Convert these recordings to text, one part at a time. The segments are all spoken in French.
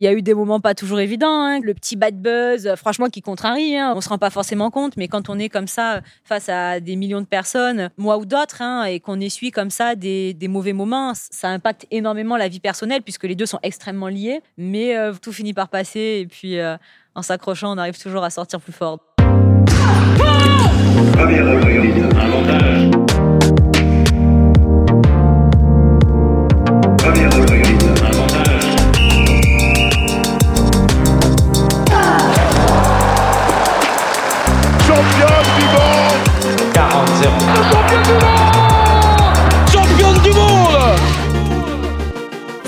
Il y a eu des moments pas toujours évidents, hein. le petit bad buzz, euh, franchement, qui contrarie. Hein. On se rend pas forcément compte, mais quand on est comme ça euh, face à des millions de personnes, moi ou d'autres, hein, et qu'on essuie comme ça des, mauvais moments, ça impacte énormément la vie personnelle puisque les deux sont extrêmement liés. Mais euh, tout finit par passer et puis en s'accrochant, on arrive toujours à sortir plus fort.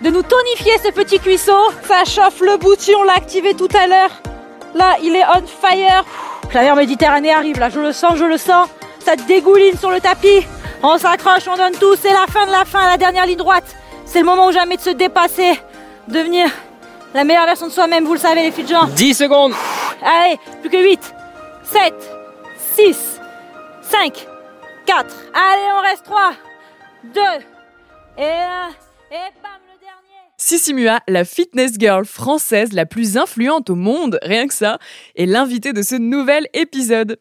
de nous tonifier ce petit cuisseau. Ça chauffe le bouti, on l'a activé tout à l'heure. Là, il est on fire. La mer Méditerranée arrive, là, je le sens, je le sens. Ça dégouline sur le tapis. On s'accroche, on donne tout. C'est la fin de la fin, la dernière ligne droite. C'est le moment ou jamais de se dépasser, devenir la meilleure version de soi-même, vous le savez, les filles de gens. 10 secondes. Allez, plus que 8, 7, 6, 5, 4. Allez, on reste 3, 2, et 1, et Sissi Mua, la fitness girl française la plus influente au monde, rien que ça, est l'invitée de ce nouvel épisode.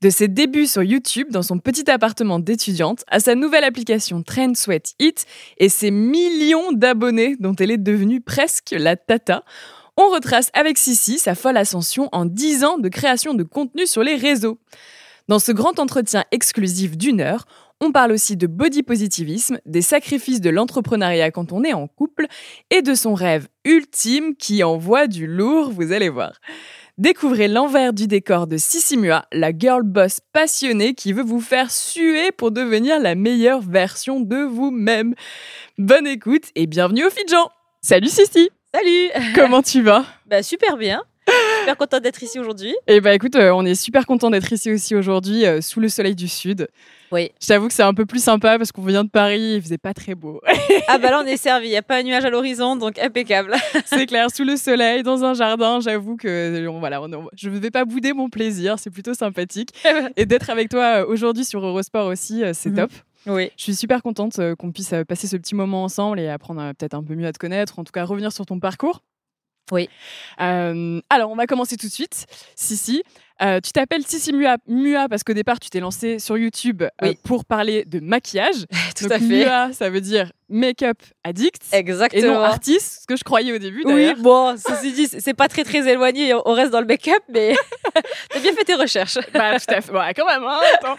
De ses débuts sur YouTube dans son petit appartement d'étudiante à sa nouvelle application Trend Sweat Eat et ses millions d'abonnés dont elle est devenue presque la tata, on retrace avec Sissi sa folle ascension en 10 ans de création de contenu sur les réseaux. Dans ce grand entretien exclusif d'une heure, on parle aussi de body positivisme, des sacrifices de l'entrepreneuriat quand on est en couple et de son rêve ultime qui envoie du lourd, vous allez voir. Découvrez l'envers du décor de Sissimua, la girl boss passionnée qui veut vous faire suer pour devenir la meilleure version de vous-même. Bonne écoute et bienvenue au Fidjan. Salut Sissi. Salut. Comment tu vas? Bah super bien. Super content d'être ici aujourd'hui. Et eh bah écoute, euh, on est super content d'être ici aussi aujourd'hui euh, sous le soleil du sud. Oui. Je t'avoue que c'est un peu plus sympa parce qu'on vient de Paris, il faisait pas très beau. ah bah là on est servi, il y a pas un nuage à l'horizon donc impeccable. c'est clair, sous le soleil, dans un jardin, j'avoue que voilà, je ne vais pas bouder mon plaisir, c'est plutôt sympathique. Et d'être avec toi euh, aujourd'hui sur Eurosport aussi, euh, c'est mhm. top. Oui. Je suis super contente euh, qu'on puisse passer ce petit moment ensemble et apprendre peut-être un peu mieux à te connaître, en tout cas revenir sur ton parcours. Oui. alors, on va commencer tout de suite. Si, si. Euh, tu t'appelles Sissi Mua, Mua parce qu'au départ, tu t'es lancé sur YouTube euh, pour parler de maquillage. Tout à fait. Mua, ça veut dire make-up addict. Exactement. Et non artiste, ce que je croyais au début. Oui, bon, ceci dit, c'est pas très très éloigné. On reste dans le make-up, mais t'as bien fait tes recherches. Bah, tout à fait. Bon, quand même. Hein,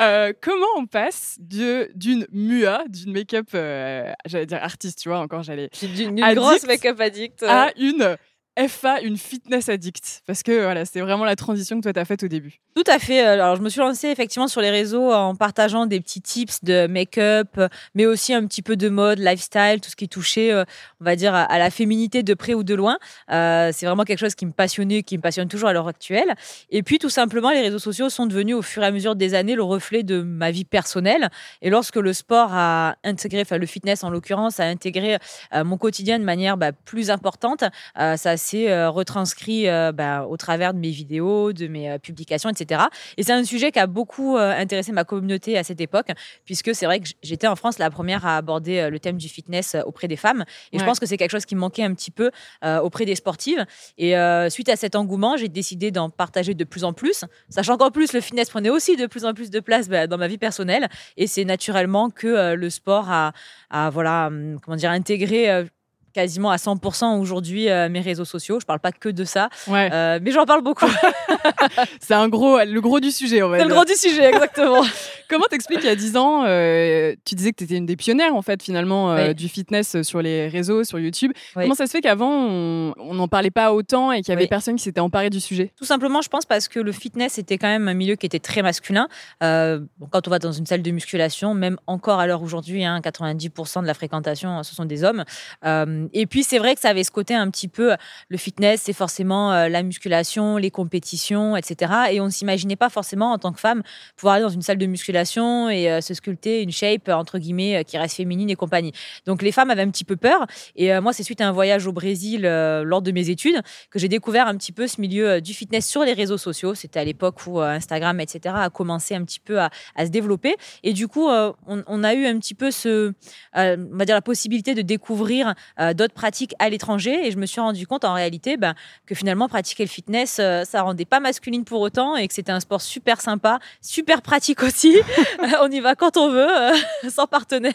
euh, comment on passe d'une Mua, d'une make-up, j'allais dire artiste, tu vois, encore j'allais. D'une grosse make-up addict. À une FA, une fitness addict Parce que voilà, c'est vraiment la transition que toi, tu as faite au début. Tout à fait. Alors, je me suis lancée effectivement sur les réseaux en partageant des petits tips de make-up, mais aussi un petit peu de mode, lifestyle, tout ce qui touchait, euh, on va dire, à la féminité de près ou de loin. Euh, c'est vraiment quelque chose qui me passionnait, qui me passionne toujours à l'heure actuelle. Et puis, tout simplement, les réseaux sociaux sont devenus au fur et à mesure des années le reflet de ma vie personnelle. Et lorsque le sport a intégré, enfin le fitness en l'occurrence, a intégré euh, mon quotidien de manière bah, plus importante, ça c'est euh, retranscrit euh, bah, au travers de mes vidéos, de mes euh, publications, etc. Et c'est un sujet qui a beaucoup intéressé ma communauté à cette époque, puisque c'est vrai que j'étais en France la première à aborder le thème du fitness auprès des femmes. Et je pense que c'est quelque chose qui manquait un petit peu auprès des sportives. Et suite à cet engouement, j'ai décidé d'en partager de plus en plus, sachant qu'en plus, le fitness prenait aussi de plus en plus de place bah, dans ma vie personnelle. Et c'est naturellement que le sport a, a, voilà, hum, comment dire, intégré quasiment à 100% aujourd'hui euh, mes réseaux sociaux. Je parle pas que de ça, euh, mais j'en parle beaucoup. c'est un gros, le gros du sujet, on va C'est le gros du sujet, exactement. Comment t'expliques il y a 10 ans, euh, tu disais que tu étais une des pionnières en fait finalement du fitness sur les réseaux, sur YouTube. Comment ça se fait qu'avant on n'en parlait pas autant et qu'il y avait personne qui s'était emparé du sujet? Tout simplement, je pense parce que le fitness était quand même un milieu qui était très masculin. quand on va dans une salle de musculation, même encore à l'heure aujourd'hui, hein, 90% de la fréquentation, ce sont des hommes et puis c'est vrai que ça avait ce côté un petit peu le fitness, c'est forcément la musculation, les compétitions, etc. Et on ne s'imaginait pas forcément en tant que femme pouvoir aller dans une salle de musculation et se sculpter une shape entre guillemets qui reste féminine et compagnie. Donc les femmes avaient un petit peu peur. Et moi, c'est suite à un voyage au Brésil lors de mes études que j'ai découvert un petit peu ce milieu du fitness sur les réseaux sociaux. C'était à l'époque où Instagram, etc., a commencé un petit peu à, se développer. Et du coup, on, a eu un petit peu ce, on va dire la possibilité de découvrir euh, d'autres pratiques à l'étranger. Et je me suis rendu compte en réalité ben, que finalement, pratiquer le fitness, euh, ça rendait pas masculine pour autant et que c'était un sport super sympa, super pratique aussi. on y va quand on veut, euh, sans partenaire.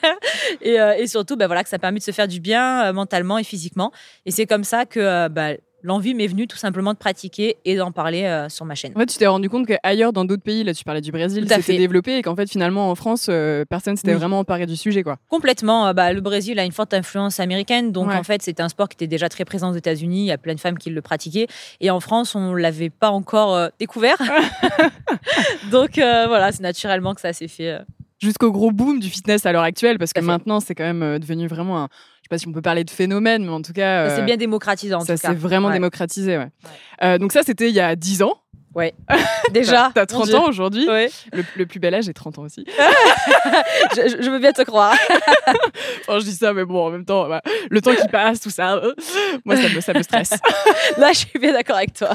Et, et surtout, ben, voilà, que ça permet de se faire du bien mentalement et physiquement. Et c'est comme ça que ben, l'envie m'est venue tout simplement de pratiquer et d'en parler euh, sur ma chaîne. En fait, tu t'es rendu compte qu'ailleurs, dans d'autres pays, là tu parlais du Brésil, c'était développé et qu'en fait finalement en France, euh, personne s'était vraiment emparé du sujet. quoi. Complètement. Euh, bah, le Brésil a une forte influence américaine, donc en fait c'était un sport qui était déjà très présent aux États-Unis, il y a plein de femmes qui le pratiquaient et en France on l'avait pas encore découvert. donc voilà, c'est naturellement que ça s'est fait jusqu'au gros boom du fitness à l'heure actuelle, parce que maintenant, c'est quand même devenu vraiment un, sais pas si on peut parler de phénomène, mais en tout cas. c'est euh, bien démocratisé en ça tout cas. Ça s'est vraiment démocratisé, ouais. Euh, donc ça, c'était il y a 10 ans. Ouais. Déjà. T'as 30 ans aujourd'hui. Ouais. Le, plus bel âge est 30 ans aussi. je, veux bien te croire. je dis ça, mais bon, en même temps, bah, le temps qui passe, tout ça, euh, moi, ça me, ça me stresse. Là, je suis bien d'accord avec toi.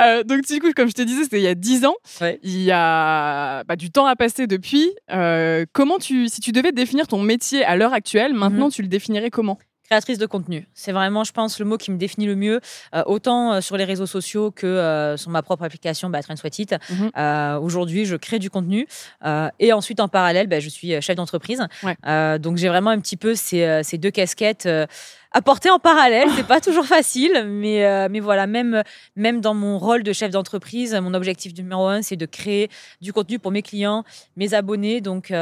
Euh, donc, du coup, comme je te disais, c'était il y a 10 ans. Il y a bah, du temps à passer depuis. Euh, comment tu, si tu devais définir ton métier à l'heure actuelle, maintenant, mhm. tu le définirais comment? Créatrice de contenu. C'est vraiment, je pense, le mot qui me définit le mieux, euh, autant euh, sur les réseaux sociaux que euh, sur ma propre application, bah, Trend Sweat It. Mhm. Aujourd'hui, je crée du contenu et ensuite, en parallèle, bah, je suis chef d'entreprise. donc, j'ai vraiment un petit peu ces, ces deux casquettes à porter en parallèle. C'est pas toujours facile, mais, mais voilà, même, même dans mon rôle de chef d'entreprise, mon objectif numéro un, c'est de créer du contenu pour mes clients, mes abonnés. Donc,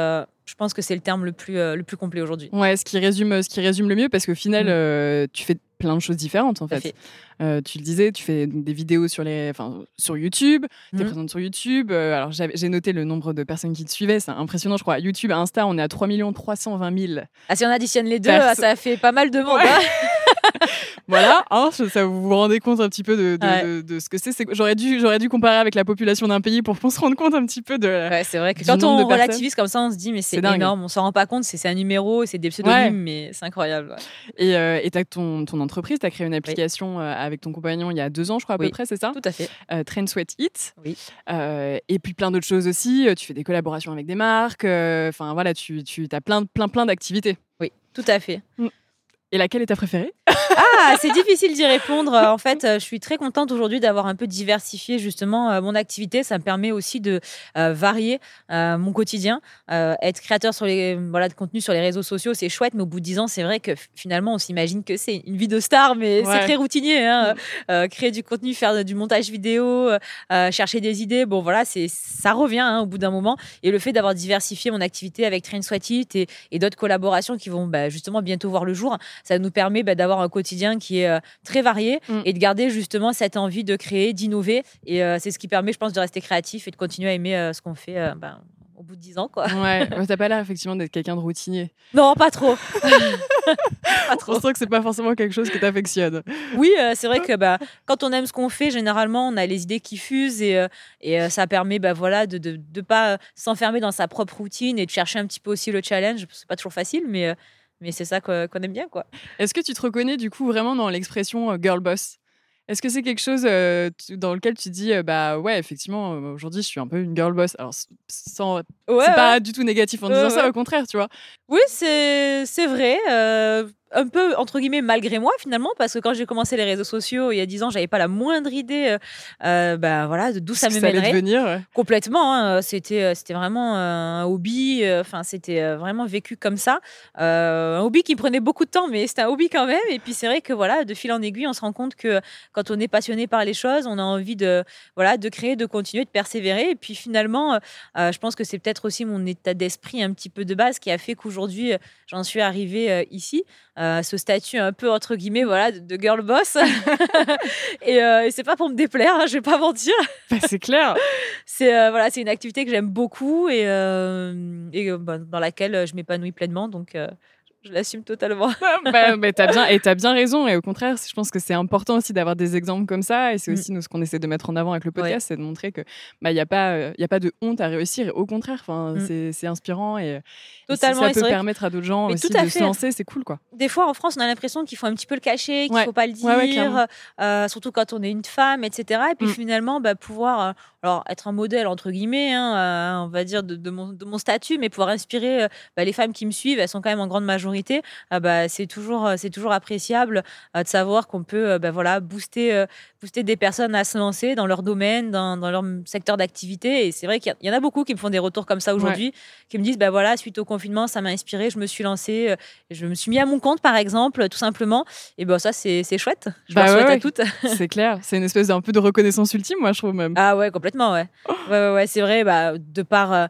je pense que c'est le terme le plus, euh, le plus complet aujourd'hui. Ouais, ce qui, résume, ce qui résume le mieux, parce qu'au final, mm. euh, tu fais plein de choses différentes en fait. Euh, tu le disais, tu fais des vidéos sur, les, sur YouTube, tu es mm. présente sur YouTube. alors j'ai noté le nombre de personnes qui te suivaient, c'est impressionnant, je crois. YouTube, Insta, on est à 3 320 000. Ah, si on additionne les deux, ça fait pas mal de monde. Hein. voilà, hein, ça vous vous rendez compte un petit peu de, de, ce que c'est. J'aurais dû, j'aurais dû comparer avec la population d'un pays pour qu'on se rende compte un petit peu de. Ouais, c'est vrai que quand on relativise comme ça, on se dit, mais c'est énorme, on s'en rend pas compte, c'est un numéro, c'est des pseudonymes, mais c'est incroyable. Et euh, tu as ton, ton entreprise, tu as créé une application euh, avec ton compagnon il y a deux ans, je crois, à peu près, c'est ça? Tout à fait. Euh, Train Sweat Eat. Oui. Euh, et puis plein d'autres choses aussi. Tu fais des collaborations avec des marques. Enfin, voilà, tu, tu as plein, plein, plein d'activités. Oui, tout à fait. Mm. Et laquelle est ta préférée? Ah, c'est difficile d'y répondre. En fait, euh, je suis très contente aujourd'hui d'avoir un peu diversifié justement euh, mon activité. Ça me permet aussi de euh, varier mon quotidien. être créateur sur les voilà de contenu sur les réseaux sociaux, c'est chouette, mais au bout de 10 ans, c'est vrai que finalement, on s'imagine que c'est une vie de star, mais c'est très routinier. Hein. Mm. créer du contenu, faire du montage vidéo, chercher des idées, bon voilà, c'est ça revient hein, au bout d'un moment. Et le fait d'avoir diversifié mon activité avec Train Sweat et, et d'autres collaborations qui vont bah, justement bientôt voir le jour, ça nous permet bah, d'avoir un quotidien qui est euh, très varié mm. et de garder justement cette envie de créer, d'innover. Et euh, c'est ce qui permet, je pense, de rester créatif et de continuer à aimer euh, ce qu'on fait. Ben, au bout de 10 ans, quoi. Ouais, t'as pas l'air effectivement d'être quelqu'un de routinier. Non, pas trop. pas trop. On sent que c'est pas forcément quelque chose que t'affectionnes. Oui, c'est vrai que bah, quand on aime ce qu'on fait, généralement, on a les idées qui fusent et, et ça permet bah, voilà, de ne de, de pas s'enfermer dans sa propre routine et de chercher un petit peu aussi le challenge. C'est pas toujours facile, mais mais c'est ça qu'on aime bien, quoi. Est-ce que tu te reconnais du coup vraiment dans l'expression euh, girl boss? Est-ce que c'est quelque chose euh, dans lequel tu dis euh, bah ouais effectivement aujourd'hui je suis un peu une girl boss? Alors sans c'est pas du tout négatif en disant ça au contraire tu vois. Oui c'est c'est vrai un peu entre guillemets malgré moi finalement parce que quand j'ai commencé les réseaux sociaux il y a dix ans j'avais pas la moindre idée euh, ben voilà d'où ça me mènerait. devenir, complètement hein, c'était euh, c'était vraiment un hobby euh, enfin c'était vraiment vécu comme ça. Un hobby qui prenait beaucoup de temps mais c'était un hobby quand même. Et puis c'est vrai que voilà de fil en aiguille on se rend compte que quand on est passionné par les choses on a envie de voilà de créer de continuer de persévérer. Et puis finalement je pense que c'est peut-être aussi mon état d'esprit un petit peu de base qui a fait qu'aujourd'hui j'en suis arrivée ici euh, ce statut un peu entre guillemets voilà de, girl boss. Euh, et, c'est pas pour me déplaire hein, je vais pas mentir. Bah, c'est clair. C'est euh, voilà c'est une activité que j'aime beaucoup et, et bah, dans laquelle je m'épanouis pleinement. Donc je l'assume totalement. bah, bah, as bien, et tu as bien raison. Et au contraire, je pense que c'est important aussi d'avoir des exemples comme ça. Et c'est mm. aussi nous, ce qu'on essaie de mettre en avant avec le podcast, c'est de montrer qu'il bah, n'y a, pas, euh, y a pas de honte à réussir. Et au contraire, mm. c'est inspirant. Et, Totalement, ça peut permettre à d'autres gens aussi de se lancer, c'est cool. quoi. Des fois, en France, on a l'impression qu'il faut un petit peu le cacher, qu'il ne faut pas le dire, euh, surtout quand on est une femme, etc. Et puis mm. finalement, bah, pouvoir euh, alors, être un modèle, entre guillemets, hein, on va dire, de, de, mon, de, mon, statut, mais pouvoir inspirer bah, les femmes qui me suivent, elles sont quand même en grande majorité ah bah, c'est toujours, euh, c'est toujours appréciable euh, de savoir qu'on peut euh, bah, voilà, booster, booster des personnes à se lancer dans leur domaine, dans, dans leur secteur d'activité. Et c'est vrai qu'il y en a beaucoup qui me font des retours comme ça aujourd'hui, qui me disent bah, voilà, suite au confinement, ça m'a inspiré, je me suis lancée, je me suis mis à mon compte, par exemple, tout simplement. Et ben ça, c'est, chouette. Je bah, souhaite à toutes. c'est clair. C'est une espèce d'un peu de reconnaissance ultime, moi, je trouve même. Ah ouais, complètement, ouais. ouais, ouais, c'est vrai, bah, de par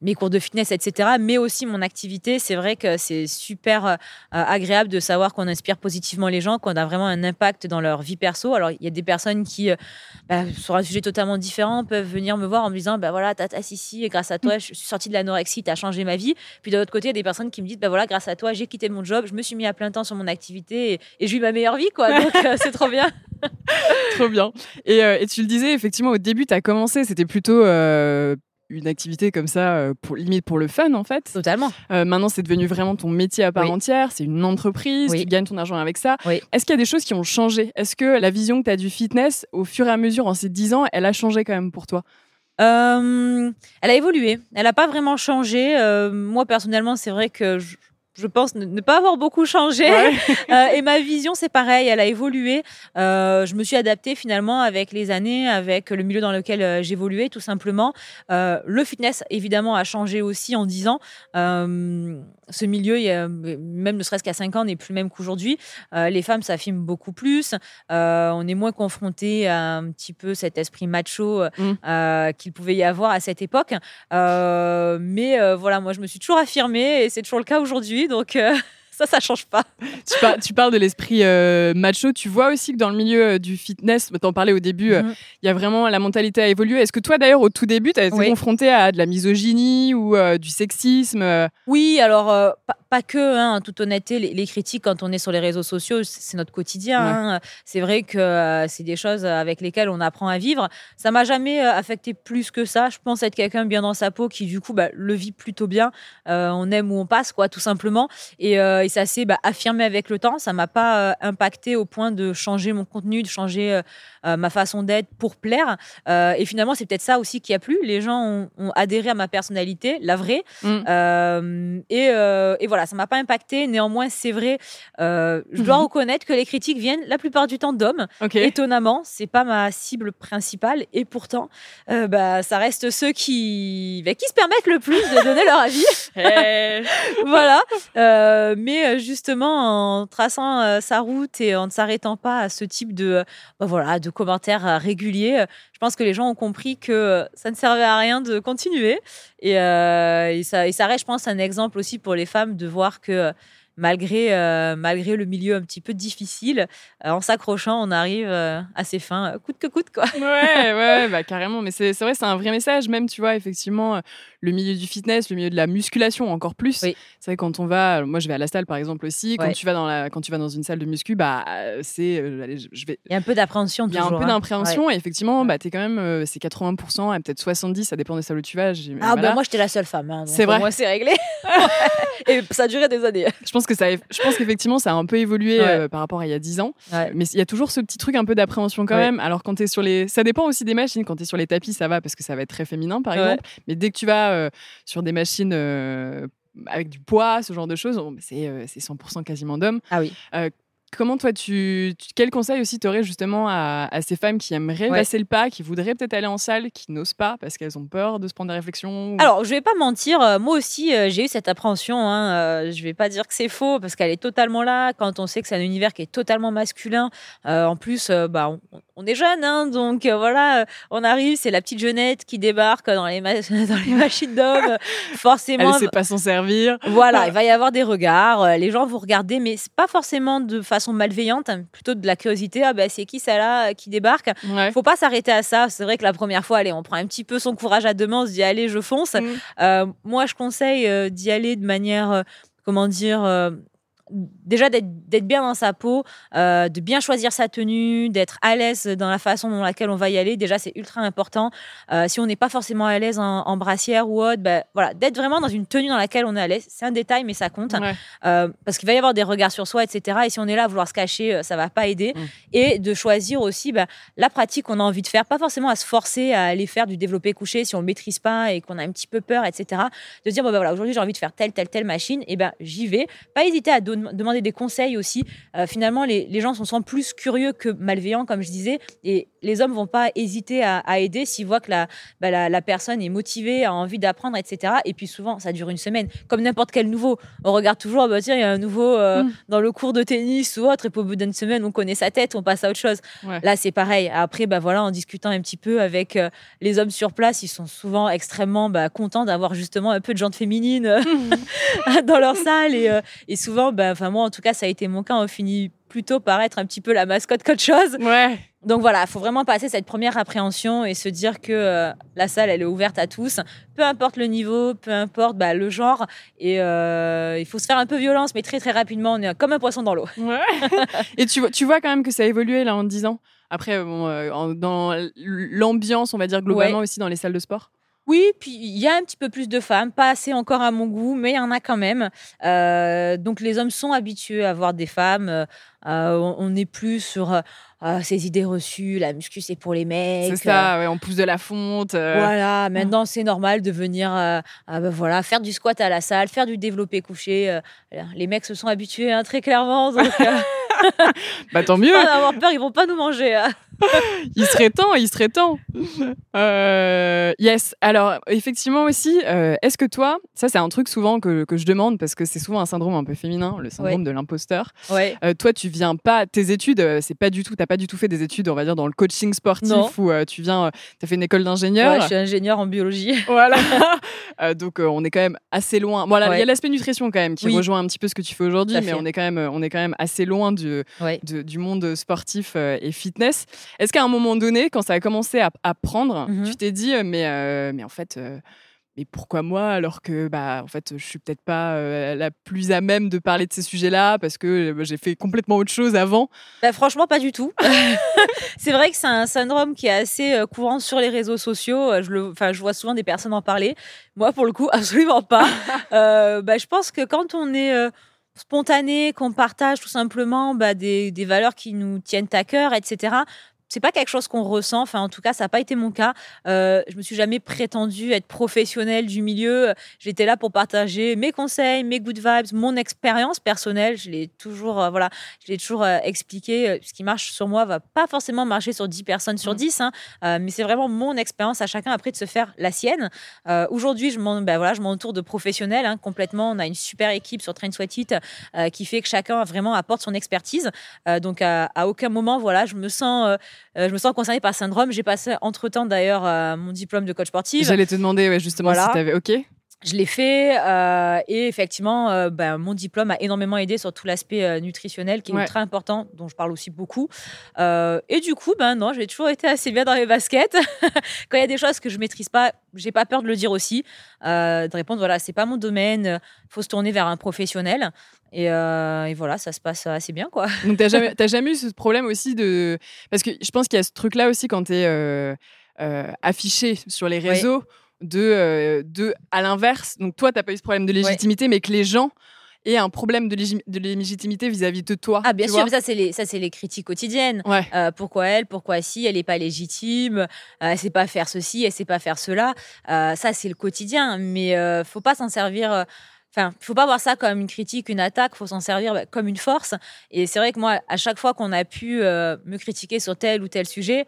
mes cours de fitness, etc., mais aussi mon activité, c'est vrai que c'est super euh, agréable de savoir qu'on inspire positivement les gens, qu'on a vraiment un impact dans leur vie perso. Alors, il y a des personnes qui, euh, bah, sur un sujet totalement différent, peuvent venir me voir en me disant bah voilà, Tata Sissi, grâce à toi, je suis sortie de l'anorexie, tu as changé ma vie. Puis de l'autre côté, il y a des personnes qui me disent bah voilà, grâce à toi, j'ai quitté mon job, je me suis mis à plein temps sur mon activité et, et je vis ma meilleure vie, quoi. Donc, euh, c'est trop bien. trop bien. Et, et, tu le disais, effectivement, au début, tu as commencé, c'était plutôt une activité comme ça, euh, pour, limite pour le fun en fait. Totalement. Euh, maintenant, c'est devenu vraiment ton métier à part entière, c'est une entreprise, tu gagnes ton argent avec ça. Est-ce qu'il y a des choses qui ont changé? Est-ce que la vision que tu as du fitness, au fur et à mesure, en ces 10 ans, elle a changé quand même pour toi? Euh, Elle a évolué. Elle n'a pas vraiment changé. moi, personnellement, c'est vrai que je, je pense ne, pas avoir beaucoup changé. Euh, et ma vision, c'est pareil, elle a évolué. Euh, je me suis adaptée finalement avec les années, avec le milieu dans lequel euh, j'évoluais, tout simplement. le fitness, évidemment, a changé aussi en 10 ans. ce milieu, même ne serait-ce qu'à 5 ans, n'est plus le même qu'aujourd'hui. les femmes s'affirment beaucoup plus. on est moins confronté à un petit peu cet esprit macho mmh. qu'il pouvait y avoir à cette époque. mais voilà, moi, je me suis toujours affirmée et c'est toujours le cas aujourd'hui donc euh, ça, ça change pas. tu, parles de l'esprit euh, macho. Tu vois aussi que dans le milieu euh, du fitness, t'en parlais au début, mhm. il y a vraiment la mentalité à évoluer. Est-ce que toi, d'ailleurs, au tout début, tu as été confronté à de la misogynie ou du sexisme Oui, alors pas, que, hein, en toute honnêteté, les, critiques quand on est sur les réseaux sociaux, c'est notre quotidien. Hein. C'est vrai que c'est des choses avec lesquelles on apprend à vivre. Ça m'a jamais affecté plus que ça. Je pense être quelqu'un bien dans sa peau qui, du coup, bah, le vit plutôt bien. on aime où on passe, quoi, tout simplement. Et et ça s'est bah, affirmé avec le temps. Ça m'a pas euh, impacté au point de changer mon contenu, de changer euh, euh, ma façon d'être pour plaire. et finalement, c'est peut-être ça aussi qui a plu. Les gens ont, adhéré à ma personnalité, la vraie. Mm. Et, et, voilà, ça m'a pas impacté. Néanmoins, c'est vrai, je dois mhm. reconnaître que les critiques viennent la plupart du temps d'hommes. Étonnamment, c'est pas ma cible principale. Et pourtant, bah, ça reste ceux qui, bah, qui se permettent le plus de donner leur avis. Eh. voilà. mais euh, justement en traçant euh, sa route et en ne s'arrêtant pas à ce type de, euh, bah, voilà, de commentaires réguliers, je pense que les gens ont compris que ça ne servait à rien de continuer. Et, et, ça, et ça reste, je pense, un exemple aussi pour les femmes de voir que malgré, euh, malgré le milieu un petit peu difficile, euh, en s'accrochant, on arrive euh, à ses fins, coûte que coûte, quoi. ouais, ouais, bah, carrément. Mais c'est vrai, c'est un vrai message. Même, tu vois, effectivement, le milieu du fitness, le milieu de la musculation, encore plus. C'est vrai, quand on va, moi, je vais à la salle, par exemple, aussi. Quand, tu, vas dans la, quand tu vas dans une salle de muscu, bah, c'est. je vais... Il y a un peu d'appréhension, Il y a un peu hein. d'appréhension. Et effectivement, bah, es quand même, c'est 80%, et peut-être 70%, ça dépend des salles où tu vas. Ah, bah, moi, j'étais la seule femme. Hein, c'est vrai. Moi, c'est réglé. et ça a duré des années. Je pense que ça, je pense qu'effectivement, ça a un peu évolué euh, par rapport à il y a 10 ans. Mais il y a toujours ce petit truc un peu d'appréhension quand même. Alors, quand tu es sur les. Ça dépend aussi des machines. Quand tu es sur les tapis, ça va parce que ça va être très féminin, par exemple. Mais dès que tu vas euh, sur des machines. Euh, avec du poids, ce genre de choses, c'est 100% quasiment d'hommes. Ah oui. Comment toi, tu, quel conseil aussi tu aurais justement à, ces femmes qui aimeraient passer le pas, qui voudraient peut-être aller en salle, qui n'osent pas parce qu'elles ont peur de se prendre des réflexions Alors, je vais pas mentir, euh, moi aussi, euh, j'ai eu cette appréhension. Hein, euh, je vais pas dire que c'est faux parce qu'elle est totalement là quand on sait que c'est un univers qui est totalement masculin. en plus, bah, on, est jeune, hein, donc voilà, on arrive, c'est la petite jeunette qui débarque dans les, dans les machines d'hommes. forcément. Elle sait pas s'en servir. Voilà, il va y avoir des regards. les gens vont regarder, mais c'est pas forcément de façon malveillante, hein, plutôt de la curiosité. Ah bah c'est qui ça là qui débarque Il Faut pas s'arrêter à ça. C'est vrai que la première fois, allez, on prend un petit peu son courage à deux mains, on se dit allez, je fonce. Mm. Euh, moi, je conseille euh, d'y aller de manière euh, comment dire, déjà d'être bien dans sa peau, euh, de bien choisir sa tenue, d'être à l'aise dans la façon dans laquelle on va y aller. Déjà, c'est ultra important. Euh, si on n'est pas forcément à l'aise en, brassière ou autre, ben, voilà, d'être vraiment dans une tenue dans laquelle on est à l'aise. C'est un détail, mais ça compte. Euh, parce qu'il va y avoir des regards sur soi, etc. Et si on est là à vouloir se cacher, ça va pas aider. Mm. Et de choisir aussi ben, la pratique qu'on a envie de faire, pas forcément à se forcer à aller faire du développé couché si on le maîtrise pas et qu'on a un petit peu peur, etc. De dire, bon, ben, voilà, aujourd'hui j'ai envie de faire telle, telle, telle machine, et ben j'y vais. Pas hésiter à donner demander des conseils aussi. Euh, finalement, les, gens sont plus curieux que malveillants, comme je disais, et les hommes vont pas hésiter à, aider s'ils voient que bah, la, la, personne est motivée, a envie d'apprendre, etc. Et puis souvent, ça dure une semaine. Comme n'importe quel nouveau, on regarde toujours, oh, bah, tiens, il y a un nouveau euh, mm. dans le cours de tennis ou autre, et puis au bout d'une semaine, on connaît sa tête, on passe à autre chose. Là, c'est pareil. Après, bah, voilà, en discutant un petit peu avec euh, les hommes sur place, ils sont souvent extrêmement bah, contents d'avoir justement un peu de gente féminine dans leur salle. Et, et souvent, bah, Enfin, moi, en tout cas, ça a été mon cas. On finit plutôt par être un petit peu la mascotte qu'autre chose. Ouais. Donc voilà, il faut vraiment passer cette première appréhension et se dire que euh, la salle, elle est ouverte à tous, peu importe le niveau, peu importe bah, le genre. Et euh, il faut se faire un peu violence, mais très très rapidement, on est comme un poisson dans l'eau. Ouais. et tu vois, tu vois quand même que ça a évolué là en 10 ans. Après, bon, euh, dans l'ambiance, on va dire globalement aussi dans les salles de sport. Oui, puis il y a un petit peu plus de femmes, pas assez encore à mon goût, mais il y en a quand même. Euh, donc les hommes sont habitués à voir des femmes. Euh, on n'est plus sur euh, ces idées reçues, la muscu c'est pour les mecs. C'est ça, on pousse de la fonte. Voilà, maintenant c'est normal de venir ben voilà, faire du squat à la salle, faire du développé couché. les mecs se sont habitués hein, très clairement. Donc, bah tant mieux. Pas avoir peur, ils vont pas nous manger. Hein. il serait temps, il serait temps. Euh, yes. Alors, effectivement aussi, euh, est-ce que toi, ça c'est un truc souvent que, que je demande parce que c'est souvent un syndrome un peu féminin, le syndrome de l'imposteur. Ouais. Euh, toi, tu viens pas, tes études, c'est pas du tout, t'as pas du tout fait des études, on va dire, dans le coaching sportif ou tu viens, tu as fait une école d'ingénieur. Ouais, je suis ingénieur en biologie. Voilà. donc, on est quand même assez loin. Voilà, il y a l'aspect nutrition quand même qui rejoint un petit peu ce que tu fais aujourd'hui, mais on est, quand même, on est quand même assez loin du, du monde sportif et fitness. Est-ce qu'à un moment donné, quand ça a commencé à, prendre, mmh tu t'es dit, mais, euh, mais en fait, euh, mais pourquoi moi alors que bah en fait je suis peut-être pas euh, la plus à même de parler de ces sujets-là parce que j'ai fait complètement autre chose avant. Bah, franchement pas du tout. c'est vrai que c'est un syndrome qui est assez courant sur les réseaux sociaux. Je le, enfin je vois souvent des personnes en parler. Moi pour le coup absolument pas. bah, je pense que quand on est spontané, qu'on partage tout simplement bah, des, des, valeurs qui nous tiennent à cœur, etc c'est pas quelque chose qu'on ressent. Enfin, en tout cas, ça n'a pas été mon cas. Euh, je me suis jamais prétendue être professionnelle du milieu. J'étais là pour partager mes conseils, mes good vibes, mon expérience personnelle. Je l'ai toujours, euh, voilà, je l'ai toujours euh, expliqué. Euh, ce qui marche sur moi va pas forcément marcher sur 10 personnes sur 10, mmh. hein, mais c'est vraiment mon expérience à chacun après de se faire la sienne. Aujourd'hui, je m'en, ben voilà, je m'entoure de professionnels hein, complètement. On a une super équipe sur Train Sweat It qui fait que chacun vraiment apporte son expertise. donc, à, à, aucun moment, voilà, je me sens je me sens concernée par syndrome. J'ai passé entre-temps d'ailleurs euh, mon diplôme de coach sportif. J'allais te demander justement si tu avais OK. Je l'ai fait euh, et effectivement, ben, mon diplôme a énormément aidé sur tout l'aspect nutritionnel qui est très important, dont je parle aussi beaucoup. et du coup, ben non, j'ai toujours été assez bien dans mes baskets. Quand il y a des choses que je maîtrise pas, j'ai pas peur de le dire aussi, de répondre voilà, c'est pas mon domaine, faut se tourner vers un professionnel. Euh, et, voilà, ça se passe assez bien, quoi. Donc, t'as jamais, jamais eu ce problème aussi de... Parce que je pense qu'il y a ce truc-là aussi quand t'es euh, euh, affiché sur les réseaux, de, de, à l'inverse. Donc, toi, t'as pas eu ce problème de légitimité, mais que les gens aient un problème de, de légitimité vis-à-vis de toi. Ah, bien sûr, mais ça, c'est les, ça, c'est les critiques quotidiennes. pourquoi elle Pourquoi si Elle n'est pas légitime Elle sait pas faire ceci, elle sait pas faire cela. ça, c'est le quotidien. Mais faut pas s'en servir Enfin, faut pas voir ça comme une critique, une attaque. Il faut s'en servir bah, comme une force. Et c'est vrai que moi, à chaque fois qu'on a pu euh, me critiquer sur tel ou tel sujet,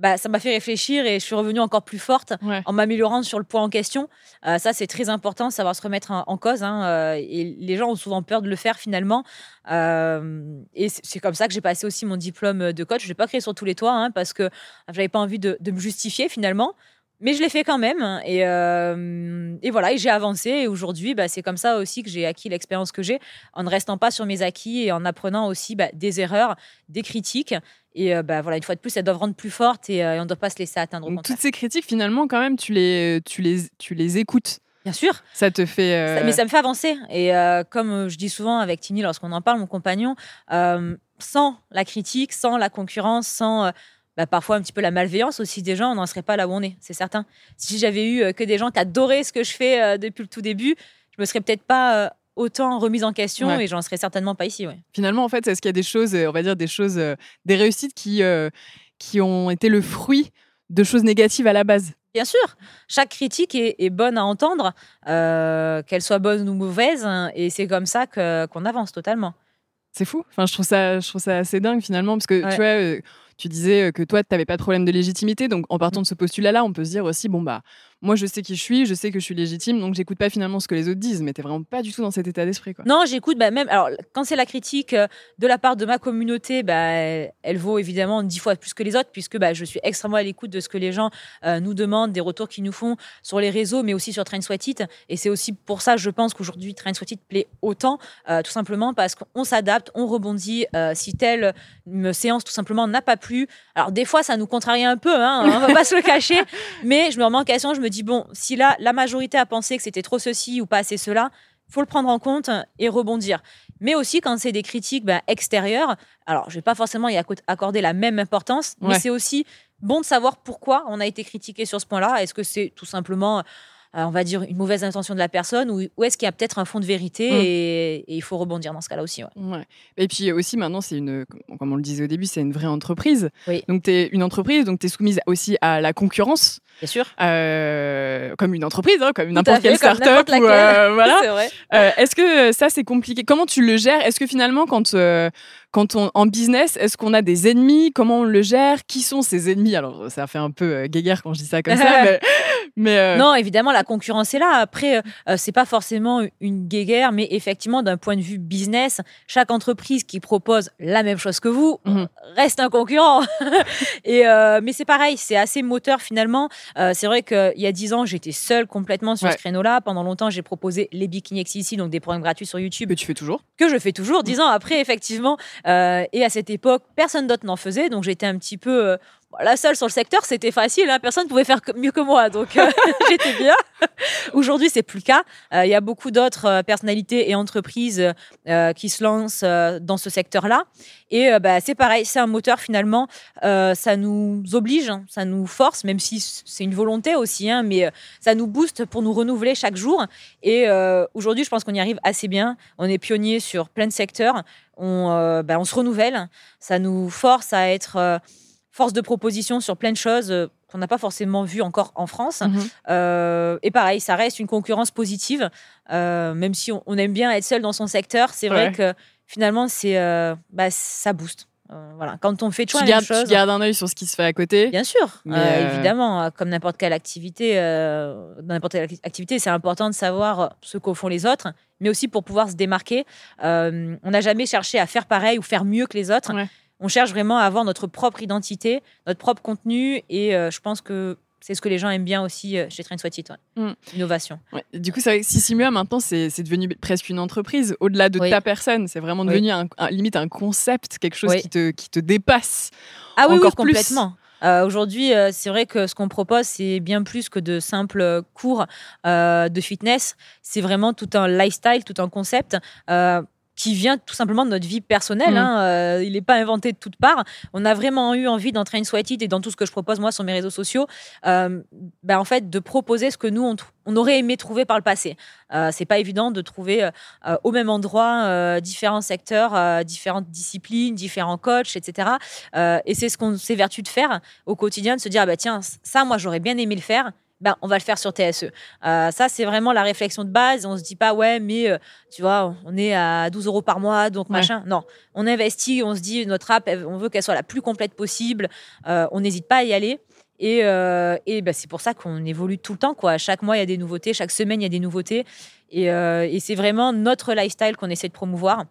bah, ça m'a fait réfléchir et je suis revenue encore plus forte en m'améliorant sur le point en question. Euh, ça, c'est très important, savoir se remettre en, cause. Hein, euh, et les gens ont souvent peur de le faire finalement. et c'est comme ça que j'ai passé aussi mon diplôme de coach. Je l'ai pas créé sur tous les toits hein, parce que j'avais pas envie de, de, me justifier finalement. Mais je l'ai fait quand même. Et, euh, et voilà, et j'ai avancé. Et aujourd'hui, bah, c'est comme ça aussi que j'ai acquis l'expérience que j'ai, en ne restant pas sur mes acquis et en apprenant aussi bah, des erreurs, des critiques. Et euh, bah, voilà, une fois de plus, elles doivent rendre plus fortes et, euh, on ne doit pas se laisser atteindre. Donc, toutes ces critiques, finalement, quand même, tu les, tu les, tu les écoutes. Bien sûr. Ça te fait. Ça- mais ça me fait avancer. Et euh, comme euh, je dis souvent avec Tini lorsqu'on en parle, mon compagnon, euh, sans la critique, sans la concurrence, sans euh, bah, parfois un petit peu la malveillance aussi des gens, on n'en serait pas là où on est, c'est certain. Si j'avais eu euh, que des gens qui adoraient ce que je fais euh, depuis le tout début, je me serais peut-être pas euh, autant remise en question Ouais. et j'en serais certainement pas ici. Ouais. Finalement, en fait, est-ce qu'il y a des choses, euh, on va dire des choses, euh, des réussites qui, euh, qui ont été le fruit de choses négatives à la base? Bien sûr, chaque critique est, est bonne à entendre, euh, qu'elle soit bonne ou mauvaise, hein, et c'est comme ça que- qu'on avance totalement. C'est fou. Enfin, je trouve ça, je trouve ça assez dingue finalement, parce que Ouais. tu vois, euh, tu disais que toi, tu n'avais pas de problème de légitimité. Donc, en partant de ce postulat-là, on peut se dire aussi, bon bah, moi, je sais qui je suis, je sais que je suis légitime, donc j'écoute pas finalement ce que les autres disent. Mais t'es vraiment pas du tout dans cet état d'esprit, quoi. Non, j'écoute bah, même. Alors, quand c'est la critique euh, de la part de ma communauté, bah, elle, vaut évidemment dix fois plus que les autres, puisque bah, je suis extrêmement à l'écoute de ce que les gens euh, nous demandent, des retours qu'ils nous font sur les réseaux, mais aussi sur Train It. Et c'est aussi pour ça, je pense qu'aujourd'hui, Train It plaît autant, euh, tout simplement parce qu'on s'adapte, on rebondit. euh, si telle séance, tout simplement, n'a pas plu. Alors, des fois, ça nous contrarie un peu, hein, on va pas se le cacher, mais je me remets en question, je me dis, bon, si là, la majorité a pensé que c'était trop ceci ou pas assez cela, faut le prendre en compte et rebondir. Mais aussi quand c'est des critiques bah, extérieures, alors je vais pas forcément y acco- accorder la même importance, mais c'est aussi bon de savoir pourquoi on a été critiqué sur ce point-là. Est-ce que c'est tout simplement, on va dire, une mauvaise intention de la personne ou, ou est-ce qu'il y a peut-être un fond de vérité Mm. et, et il faut rebondir dans ce cas-là aussi. ouais. Ouais. Et puis aussi, maintenant, c'est une, comme on le disait au début, c'est une vraie entreprise. Oui. Donc, tu es une entreprise, donc tu es soumise aussi à la concurrence, Bien sûr. euh, comme une entreprise, hein, comme n'importe quelle start-up. ou, euh, voilà. Euh, est-ce que ça, c'est compliqué? Comment tu le gères? Est-ce que finalement, quand, euh, quand on en business, est-ce qu'on a des ennemis? Comment on le gère? Qui sont ces ennemis? Alors, ça fait un peu euh, guéguerre quand je dis ça comme ça, mais. mais, euh, Non, évidemment, la concurrence est là. Après, euh, euh, c'est pas forcément une guéguerre, mais effectivement, d'un point de vue business, chaque entreprise qui propose la même chose que vous Mhm. reste un concurrent. Et euh, mais c'est pareil, c'est assez moteur finalement. Euh, c'est vrai qu'il y a dix ans, j'étais seule complètement sur Ouais. ce créneau-là. Pendant longtemps, j'ai proposé les Bikini ici, donc des programmes gratuits sur YouTube que tu fais toujours. que je fais toujours dix ans après, effectivement. Euh, et à cette époque, personne d'autre n'en faisait, donc j'étais un petit peu euh, la seule sur le secteur. C'était facile, hein, personne pouvait faire mieux que moi, donc euh, j'étais bien. Aujourd'hui, c'est plus le cas. Euh, Il y a beaucoup d'autres euh, personnalités et entreprises qui se lancent dans ce secteur-là. Et bah, c'est pareil, c'est un moteur finalement. Ça nous oblige, hein, ça nous force, même si c'est une volonté aussi, hein, mais ça nous booste pour nous renouveler chaque jour. Et aujourd'hui, je pense qu'on y arrive assez bien. On est pionnier sur plein de secteurs. On, bah, on se renouvelle. Ça nous force à être force de proposition sur plein de choses euh, qu'on n'a pas forcément vues encore en France. Mhm. Euh, et pareil, ça reste une concurrence positive, euh, même si on, on aime bien être seul dans son secteur. C'est vrai que finalement, c'est bah, ça booste. Voilà. Quand on fait toujours la même gardes, tu chose, gardes un œil sur ce qui se fait à côté. Bien sûr, évidemment, comme n'importe quelle activité, dans n'importe quelle activité, c'est important de savoir ce qu'au font les autres, mais aussi pour pouvoir se démarquer. On n'a jamais cherché à faire pareil ou faire mieux que les autres. Ouais. On cherche vraiment à avoir notre propre identité, notre propre contenu, et euh, je pense que c'est ce que les gens aiment bien aussi euh, chez Train It, ouais. Mm. Innovation. Ouais. Du coup, c'est vrai que Sissimua, maintenant, c'est devenu presque une entreprise. Au-delà de Oui. ta personne, c'est vraiment Oui. devenu un, un- limite un concept, quelque chose Oui. qui, te, qui te dépasse. Ah oui, oui, Encore plus. complètement. Euh, Aujourd'hui, euh, c'est vrai que ce qu'on propose, c'est bien plus que de simples cours euh, de fitness. C'est vraiment tout un lifestyle, tout un concept. Qui vient tout simplement de notre vie personnelle. Mm. hein. Euh, il n'est pas inventé de toutes parts. On a vraiment eu envie dans Train Sweat It et dans tout ce que je propose moi sur mes réseaux sociaux, euh, ben, en fait, de proposer ce que nous on, aurait aimé trouver par le passé. Euh, c'est pas évident de trouver euh, au même endroit différents secteurs, différentes disciplines, différents coachs, etc. Et c'est ce qu'on s'évertue de faire au quotidien, de se dire, ah bah tiens, ça, moi, j'aurais bien aimé le faire. Ben, on va le faire sur TSE. Euh, ça, c'est vraiment la réflexion de base. On se dit pas, ouais, mais euh, tu vois, on est à 12 euros par mois, donc Ouais. machin. Non, on investit, on se dit, notre app, on veut qu'elle soit la plus complète possible. Euh, on n'hésite pas à y aller. Et, et ben, c'est pour ça qu'on évolue tout le temps. Quoi. Chaque mois, il y a des nouveautés. Chaque semaine, il y a des nouveautés. Et, et c'est vraiment notre lifestyle qu'on essaie de promouvoir.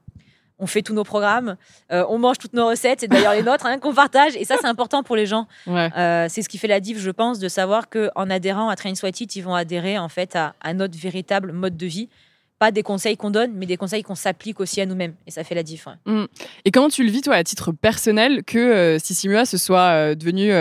On fait tous nos programmes, euh, on mange toutes nos recettes, c'est d'ailleurs les nôtres hein, qu'on partage. Et ça, c'est important pour les gens. Ouais. Euh, c'est ce qui fait la diff, je pense, de savoir qu'en adhérant à Train Sweat It, ils vont adhérer en fait à, à notre véritable mode de vie. Pas des conseils qu'on donne, mais des conseils qu'on s'applique aussi à nous-mêmes. Et ça fait la diff. ouais. Et comment tu le vis, toi, à titre personnel, que euh, Sissimua se soit euh, devenu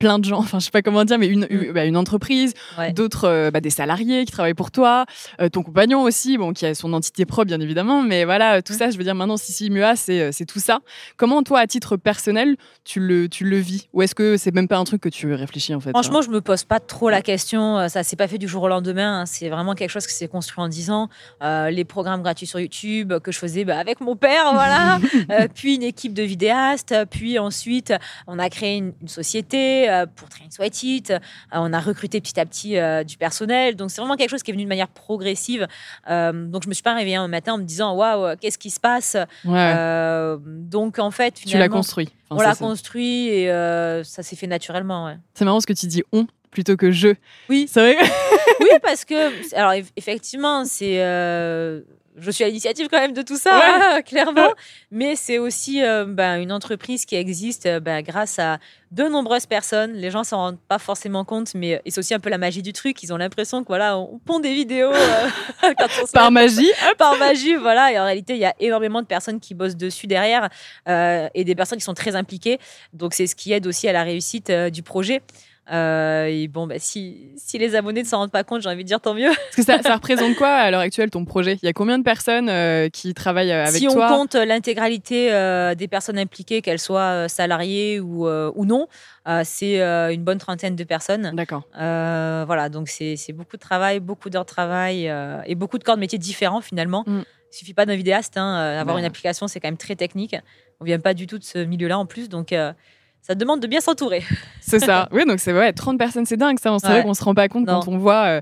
plein de gens, enfin je sais pas comment dire, mais une, Mm. bah, une entreprise, Ouais. d'autres euh, bah, des salariés qui travaillent pour toi, euh, ton compagnon aussi, bon qui a son entité propre bien évidemment, mais voilà Mm. tout ça, je veux dire maintenant Sissi Mua c'est euh, c'est tout ça. Comment toi à titre personnel tu le tu le vis? Ou est-ce que c'est même pas un truc que tu réfléchis en fait Franchement, je me pose pas trop la question. Euh, Ça s'est pas fait du jour au lendemain. hein. C'est vraiment quelque chose qui s'est construit en 10 ans. Euh, les programmes gratuits sur YouTube que je faisais bah, avec mon père, voilà. Euh, puis une équipe de vidéastes. Puis ensuite, on a créé une, une société euh, pour Train Sweat It. Euh, on a recruté petit à petit euh, du personnel. Donc c'est vraiment quelque chose qui est venu de manière progressive. Euh, donc je me suis pas réveillée un matin en me disant waouh, qu'est-ce qui se passe Ouais, Euh, Donc en fait, tu l'as finalement, construit. Enfin, on l'a construit et euh, ça s'est fait naturellement. Ouais. C'est marrant ce que tu dis on plutôt que je. Oui. C'est vrai. Oui, parce que, alors eff- effectivement, c'est. euh, je suis à l'initiative quand même de tout ça, hein, clairement. Mais c'est aussi euh, ben, une entreprise qui existe euh, ben, grâce à de nombreuses personnes. Les gens s'en rendent pas forcément compte, mais et c'est aussi un peu la magie du truc. Ils ont l'impression que voilà, on pond des vidéos euh, quand on se Par magie. par magie, voilà. Et en réalité, il y a énormément de personnes qui bossent dessus derrière euh, et des personnes qui sont très impliquées. Donc, c'est ce qui aide aussi à la réussite euh, du projet. Euh, et bon, bah, si, si les abonnés ne s'en rendent pas compte, j'ai envie de dire tant mieux. Parce que ça, ça représente quoi à l'heure actuelle ton projet? Il y a combien de personnes euh, qui travaillent euh, avec si on toi? compte l'intégralité euh, des personnes impliquées, qu'elles soient salariées ou, ou non, c'est une bonne trentaine de personnes. D'accord. Voilà, donc c'est beaucoup de travail, beaucoup d'heures de travail et beaucoup de corps de métiers différents finalement. Mm. Il suffit pas d'un vidéaste, hein, avoir Ouais. une application c'est quand même très technique. On vient pas du tout de ce milieu-là en plus, donc ça demande de bien s'entourer. C'est ça. Oui, donc c'est ouais, 30 personnes, c'est dingue ça. C'est Ouais. vrai qu'on se rend pas compte Non. quand on voit euh,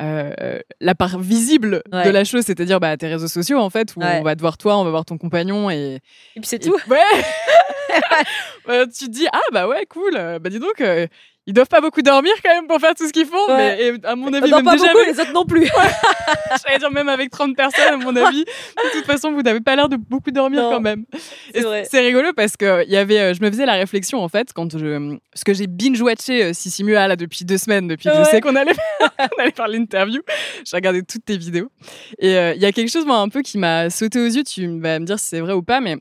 euh, la part visible de la chose, c'est-à-dire bah, tes réseaux sociaux en fait, où on va te voir toi, on va voir ton compagnon et, Et puis c'est tout. Ouais. Tu te dis ah bah ouais cool. Bah dis donc. euh, ils doivent pas beaucoup dormir quand même pour faire tout ce qu'ils font, Ouais. mais et à mon avis, Non, même pas déjà, beaucoup, les autres non plus. j'allais dire même avec 30 personnes, à mon avis, de toute façon, vous n'avez pas l'air de beaucoup dormir Non, quand même. c'est rigolo parce que il y avait, euh, je me faisais la réflexion en fait quand je, parce que j'ai binge watché euh, Sissi Mua là depuis deux semaines, depuis que je sais qu'on allait, on allait faire l'interview. J'ai regardé toutes tes vidéos et euh, il y a quelque chose moi un peu qui m'a sauté aux yeux. Tu vas me dire si c'est vrai ou pas, mais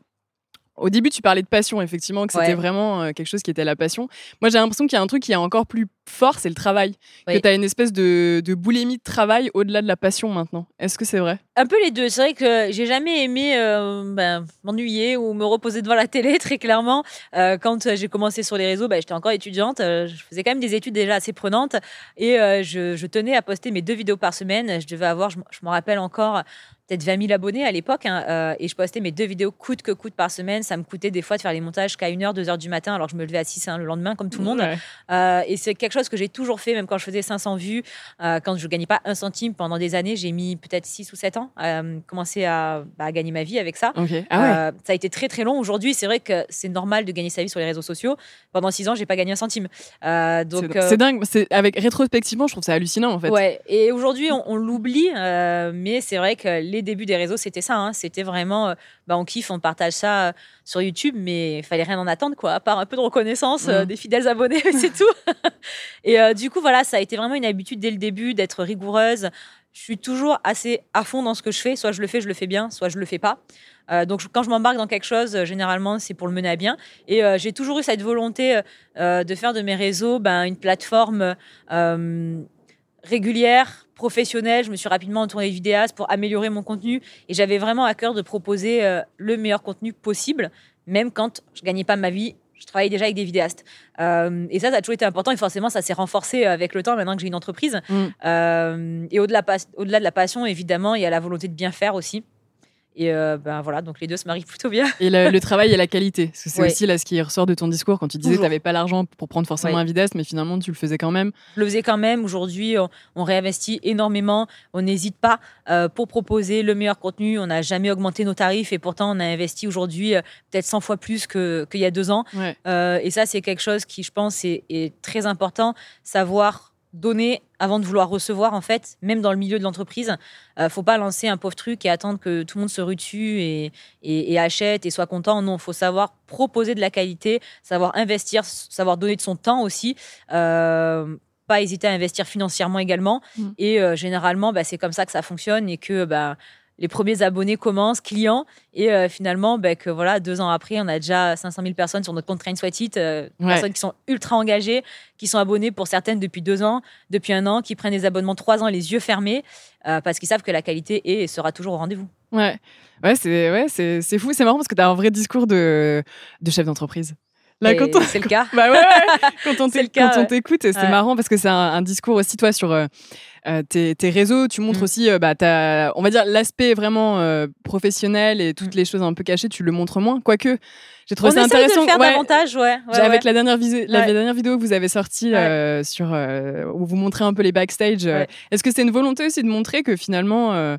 au début, tu parlais de passion, effectivement, que c'était Ouais. vraiment euh, quelque chose qui était la passion. Moi, j'ai l'impression qu'il y a un truc qui est encore plus fort, c'est le travail. Que tu as une espèce de, de boulimie de travail au-delà de la passion maintenant. Est-ce que c'est vrai? Un peu les deux. C'est vrai que j'ai jamais aimé euh, ben, m'ennuyer ou me reposer devant la télé, très clairement. Euh, quand j'ai commencé sur les réseaux, ben, j'étais encore étudiante. je faisais quand même des études déjà assez prenantes. Et euh, je, je tenais à poster mes deux vidéos par semaine. Je devais avoir, je, m- je me rappelle encore, peut-être 20 000 abonnés à l'époque. hein, euh, et je postais mes deux vidéos coûte que coûte par semaine. Ça me coûtait des fois de faire les montages jusqu'à 1h, 2h du matin, alors que je me levais à 6 hein, le lendemain, comme tout le monde. Ouais. Euh, et c'est quelque chose que j'ai toujours fait, même quand je faisais 500 vues, euh, quand je gagnais pas un centime pendant des années. J'ai mis peut-être 6 ou 7 ans à commencer à, bah, à gagner ma vie avec ça. Ah ouais. Ça a été très très long. Aujourd'hui, c'est vrai que c'est normal de gagner sa vie sur les réseaux sociaux. Pendant 6 ans, j'ai pas gagné un centime. Donc, c'est dingue. Avec rétrospectivement, je trouve ça hallucinant en fait. Ouais, et aujourd'hui on, on l'oublie, mais c'est vrai que les débuts des réseaux c'était ça, hein. c'était vraiment, euh, bah, on kiffe, on partage ça euh, sur YouTube, mais il fallait rien en attendre quoi, à part un peu de reconnaissance euh, Mhm. des fidèles abonnés, c'est tout. et euh, du coup voilà, ça a été vraiment une habitude dès le début d'être rigoureuse. Je suis toujours assez à fond dans ce que je fais, soit je le fais, je le fais bien, soit je le fais pas. Euh, donc quand je m'embarque dans quelque chose, généralement c'est pour le mener à bien. Et j'ai toujours eu cette volonté de faire de mes réseaux ben, une plateforme régulière, professionnelle. Je me suis rapidement entourée de vidéastes pour améliorer mon contenu. Et j'avais vraiment à cœur de proposer euh, le meilleur contenu possible, même quand je gagnais pas ma vie. Je travaillais déjà avec des vidéastes. Euh, et ça, ça a toujours été important. Et forcément, ça s'est renforcé avec le temps, maintenant que j'ai une entreprise. Mm. Euh, et au-delà, de la passion, évidemment, il y a la volonté de bien faire aussi. Et euh, ben voilà, donc les deux se marient plutôt bien. Et le, le travail et la qualité. Parce que c'est Ouais. aussi là ce qui ressort de ton discours quand tu disais que tu n'avais pas l'argent pour prendre forcément Ouais. un vidéaste, mais finalement tu le faisais quand même. Je le faisais quand même. Aujourd'hui, on, on réinvestit énormément. On n'hésite pas euh, pour proposer le meilleur contenu. On n'a jamais augmenté nos tarifs et pourtant, on a investi aujourd'hui euh, peut-être 100 fois plus que- qu'il y a deux ans. Ouais. Et ça, c'est quelque chose qui, je pense, est, est très important. Savoir donner avant de vouloir recevoir, en fait, même dans le milieu de l'entreprise. Euh, faut pas lancer un pauvre truc et attendre que tout le monde se rue dessus et, et, et achète et soit content. Non, faut savoir proposer de la qualité, savoir investir, savoir donner de son temps aussi. Euh, pas hésiter à investir financièrement également. Mm. Et euh, généralement, bah, c'est comme ça que ça fonctionne et que bah, les premiers abonnés commencent, clients, et euh, finalement, ben, que voilà, deux ans après, on a déjà 500 000 personnes sur notre compte Train Sweat It, euh, personnes qui sont ultra engagées, qui sont abonnées pour certaines depuis deux ans, depuis un an, qui prennent des abonnements trois ans les yeux fermés, euh, parce qu'ils savent que la qualité est et sera toujours au rendez-vous. Ouais, ouais c'est ouais, c'est fou, c'est marrant parce que tu as un vrai discours de, de chef d'entreprise. Là, C'est le cas. bah ouais, quand on t'écoute, c'est marrant parce que c'est un, discours aussi, toi, sur euh, tes, réseaux, tu montres mm. aussi, euh, bah, on va dire, l'aspect vraiment euh, professionnel et toutes mm. les choses un peu cachées, tu le montres moins. Quoique, j'ai trouvé ça intéressant. De le faire davantage, ouais. avec la dernière, la dernière vidéo que vous avez sortie sur, où vous montrez un peu les backstage, est-ce que c'est une volonté aussi de montrer que finalement,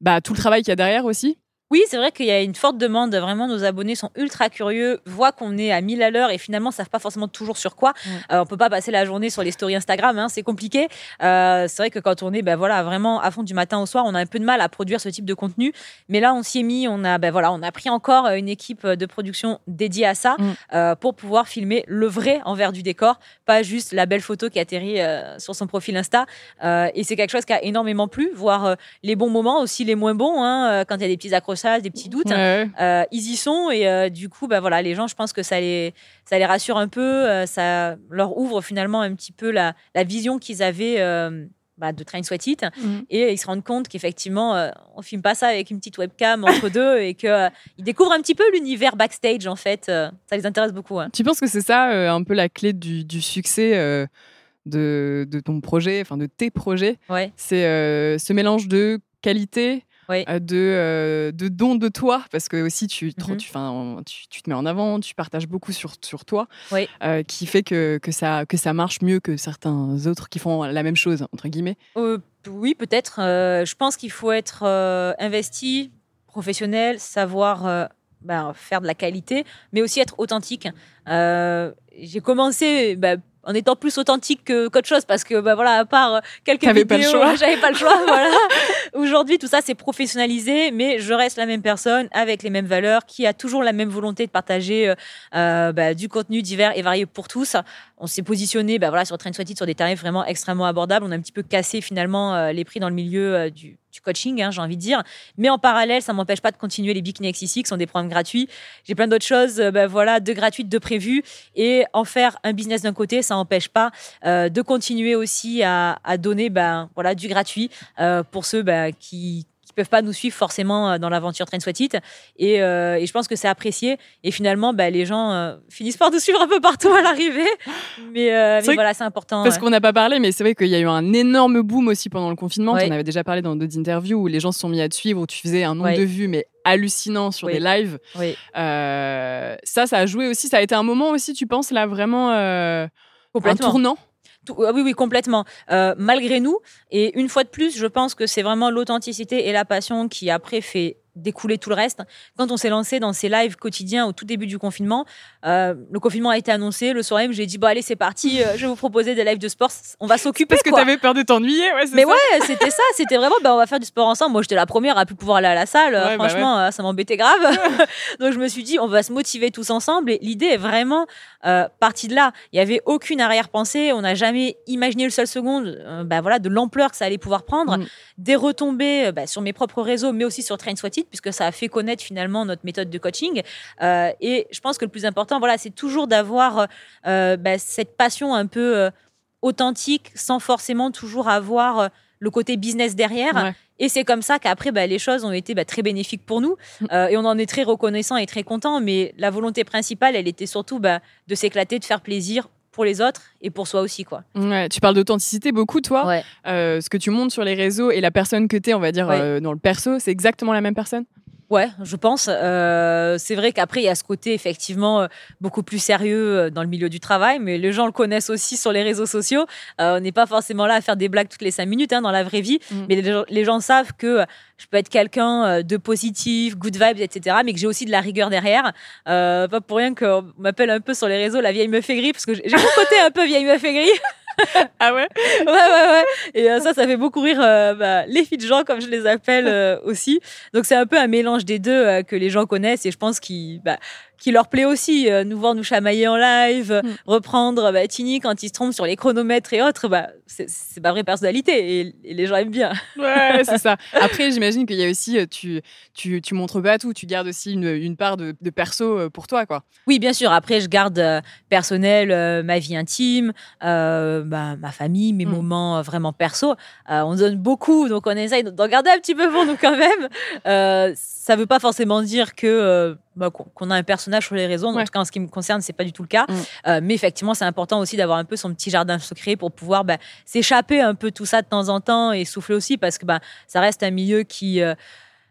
bah, tout le travail qu'il y a derrière aussi oui, c'est vrai qu'il y a une forte demande. Vraiment, nos abonnés sont ultra curieux, voient qu'on est à 1000 à l'heure et finalement savent pas forcément toujours sur quoi. Euh, on peut pas passer la journée sur les stories Instagram, hein, c'est compliqué. Euh, c'est vrai que quand on est, ben voilà, vraiment à fond du matin au soir, on a un peu de mal à produire ce type de contenu. Mais là, on s'y est mis. On a, ben voilà, on a pris encore une équipe de production dédiée à ça mm. euh, pour pouvoir filmer le vrai envers du décor, pas juste la belle photo qui atterrit sur son profil Insta. et c'est quelque chose qui a énormément plu, voir les bons moments aussi les moins bons, hein, quand il y a des petits accrochages des petits doutes. Euh, ils y sont et euh, du coup, bah voilà, les gens, je pense que ça les, ça les rassure un peu, euh, ça leur ouvre finalement un petit peu la, la vision qu'ils avaient. Bah, de Train Sweat It mhm. et ils se rendent compte qu'effectivement on filme pas ça avec une petite webcam entre deux et que ils découvrent un petit peu l'univers backstage en fait ça les intéresse beaucoup hein. tu penses que c'est ça un peu la clé du, du succès de, de, ton projet enfin de tes projets? Ouais. c'est ce mélange de qualité euh, de, euh, de dons de toi, parce que aussi tu, mmh tu, tu, tu, te mets en avant, tu partages beaucoup sur, sur toi, euh, qui fait que, que, ça, que ça marche mieux que certains autres qui font la même chose, entre guillemets Oui, peut-être. je pense qu'il faut être investi, professionnel, savoir ben, faire de la qualité, mais aussi être authentique. J'ai commencé... Ben, en étant plus authentique que qu'autre chose parce que bah voilà à part quelques vidéos pas le choix. j'avais pas le choix voilà aujourd'hui tout ça c'est professionnalisé mais je reste la même personne avec les mêmes valeurs qui a toujours la même volonté de partager euh, euh bah, du contenu divers et varié pour tous on s'est positionné bah voilà sur Train sur des tarifs vraiment extrêmement abordables on a un petit peu cassé finalement euh, les prix dans le milieu euh, du coaching, hein, j'ai envie de dire. Mais en parallèle, ça m'empêche pas de continuer les Bikini qui sont des programmes gratuits. J'ai plein d'autres choses, ben voilà, de gratuites, de prévues. Et en faire un business d'un côté, ça n'empêche pas de continuer aussi à, donner ben, voilà, du gratuit pour ceux ben, qui peuvent pas nous suivre forcément euh, dans l'aventure Train Sweat It. Et, euh, et, je pense que c'est apprécié. Et finalement, bah, les gens euh, finissent par nous suivre un peu partout à l'arrivée. Mais, voilà, c'est important. Parce qu'on n'a pas parlé, mais c'est vrai qu'il y a eu un énorme boom aussi pendant le confinement. On avait déjà parlé dans d'autres interviews où les gens se sont mis à te suivre, où tu faisais un nombre de vues, mais hallucinant sur des lives. ça, ça a joué aussi. Ça a été un moment aussi, tu penses, là, vraiment un tournant? Ah oui, oui, complètement. Euh, malgré nous, et une fois de plus, je pense que c'est vraiment l'authenticité et la passion qui après fait découler tout le reste. Quand on s'est lancé dans ces lives quotidiens au tout début du confinement, euh, le confinement a été annoncé. Le soir même, j'ai dit bon allez c'est parti, euh, je vais vous proposer des lives de sport. On va s'occuper. Parce que tu avais peur de t'ennuyer, ouais. Mais ouais, c'était ça. C'était vraiment ben, on va faire du sport ensemble. Moi j'étais la première à plus pouvoir aller à la salle. Bah franchement, euh, ça m'embêtait grave. Donc je me suis dit on va se motiver tous ensemble. Et l'idée est vraiment partie de là. Il y avait aucune arrière-pensée. On n'a jamais imaginé le seul seconde, ben, voilà, de l'ampleur que ça allait pouvoir prendre, mm. des retombées ben, sur mes propres réseaux, mais aussi sur Train Puisque ça a fait connaître finalement notre méthode de coaching. Euh, et je pense que le plus important, voilà, c'est toujours d'avoir euh, bah, cette passion un peu euh, authentique, sans forcément toujours avoir le côté business derrière. Et c'est comme ça qu'après, bah, les choses ont été bah, très bénéfiques pour nous. Mm. et on en est très reconnaissant et très content. Mais la volonté principale, elle était surtout de s'éclater, de faire plaisir pour les autres et pour soi aussi quoi. Ouais, tu parles d'authenticité beaucoup toi. Euh, ce que tu montres sur les réseaux et la personne que tu es, on va dire euh, dans le perso, c'est exactement la même personne? Ouais, je pense. Euh, c'est vrai qu'après, il y a ce côté effectivement euh, beaucoup plus sérieux euh, dans le milieu du travail, mais les gens le connaissent aussi sur les réseaux sociaux. on n'est pas forcément là à faire des blagues toutes les cinq minutes hein, dans la vraie vie, mm. mais les, gens savent que je peux être quelqu'un de positif, good vibes, etc., mais que j'ai aussi de la rigueur derrière. pas pour rien qu'on m'appelle un peu sur les réseaux la vieille meuf aigrie, parce que j'ai mon côté un peu vieille meuf aigrie. ah ouais? Ouais, ouais, ouais. Et euh, ça, ça fait beaucoup rire euh, bah, les filles de gens, comme je les appelle euh, aussi. Donc, c'est un peu un mélange des deux que les gens connaissent et je pense qu'ils. Bah, qui leur plaît aussi, nous voir nous chamailler en live, Mm. reprendre bah, Tini quand il se trompe sur les chronomètres et autres, bah, c'est ma vraie personnalité et, et les gens aiment bien. Ouais, c'est ça. Après, j'imagine qu'il y a aussi, tu, tu, tu montres pas tout, tu gardes aussi une, une part de, de perso pour toi, quoi. Oui, bien sûr. Après, je garde personnel, ma vie intime, euh, bah, ma famille, mes Mm. moments euh, vraiment perso. Euh, on donne beaucoup, donc on essaye d'en garder un petit peu pour nous quand même. Euh, ça veut pas forcément dire que bah, qu'on a un personnage sur les réseaux. En tout cas, en ce qui me concerne, c'est pas du tout le cas. Mm. Mais effectivement, c'est important aussi d'avoir un peu son petit jardin secret pour pouvoir bah, s'échapper un peu tout ça de temps en temps et souffler aussi parce que bah, ça reste un milieu qui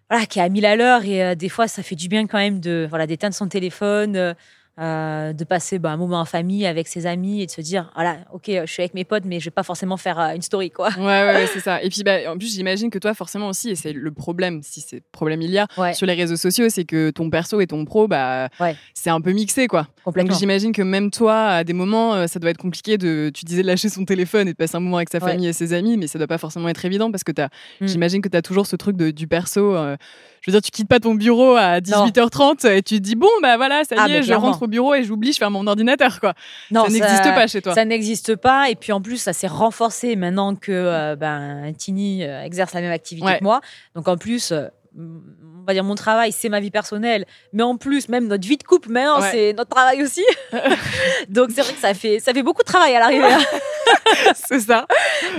voilà, qui est à 1000 à l'heure et euh, des fois ça fait du bien quand même de voilà d'éteindre son téléphone, euh, euh, de passer bah, un moment en famille avec ses amis et de se dire voilà ok je suis avec mes potes mais je vais pas forcément faire euh, une story quoi. Ouais, ouais, c'est ça. Et puis, bah, en plus, j'imagine que toi, forcément aussi, et c'est le problème, si c'est problème il y a, Ouais, sur les réseaux sociaux, c'est que ton perso et ton pro, bah, Ouais. c'est un peu mixé, quoi. Donc, j'imagine que même toi, à des moments, euh, ça doit être compliqué de, tu disais, de lâcher son téléphone et de passer un moment avec sa famille et ses amis, mais ça doit pas forcément être évident parce que t'as, Mm. j'imagine que tu as toujours ce truc de, du perso. euh, je veux dire, tu quittes pas ton bureau à 18h30 et tu te dis, bon, bah voilà, ça y Ah, est, mais je rentre au bureau et j'oublie, je ferme mon ordinateur, quoi. Non, ça n'existe pas chez toi. Ça n'existe pas. Et puis en plus, ça s'est renforcé maintenant que euh, ben, Tini euh, exerce la même activité Ouais. que moi. Donc en plus, euh, va dire mon travail, c'est ma vie personnelle. Mais en plus, même notre vie de couple, Ouais. c'est notre travail aussi. Donc c'est vrai que ça fait, ça fait beaucoup de travail à l'arrivée. hein. c'est ça.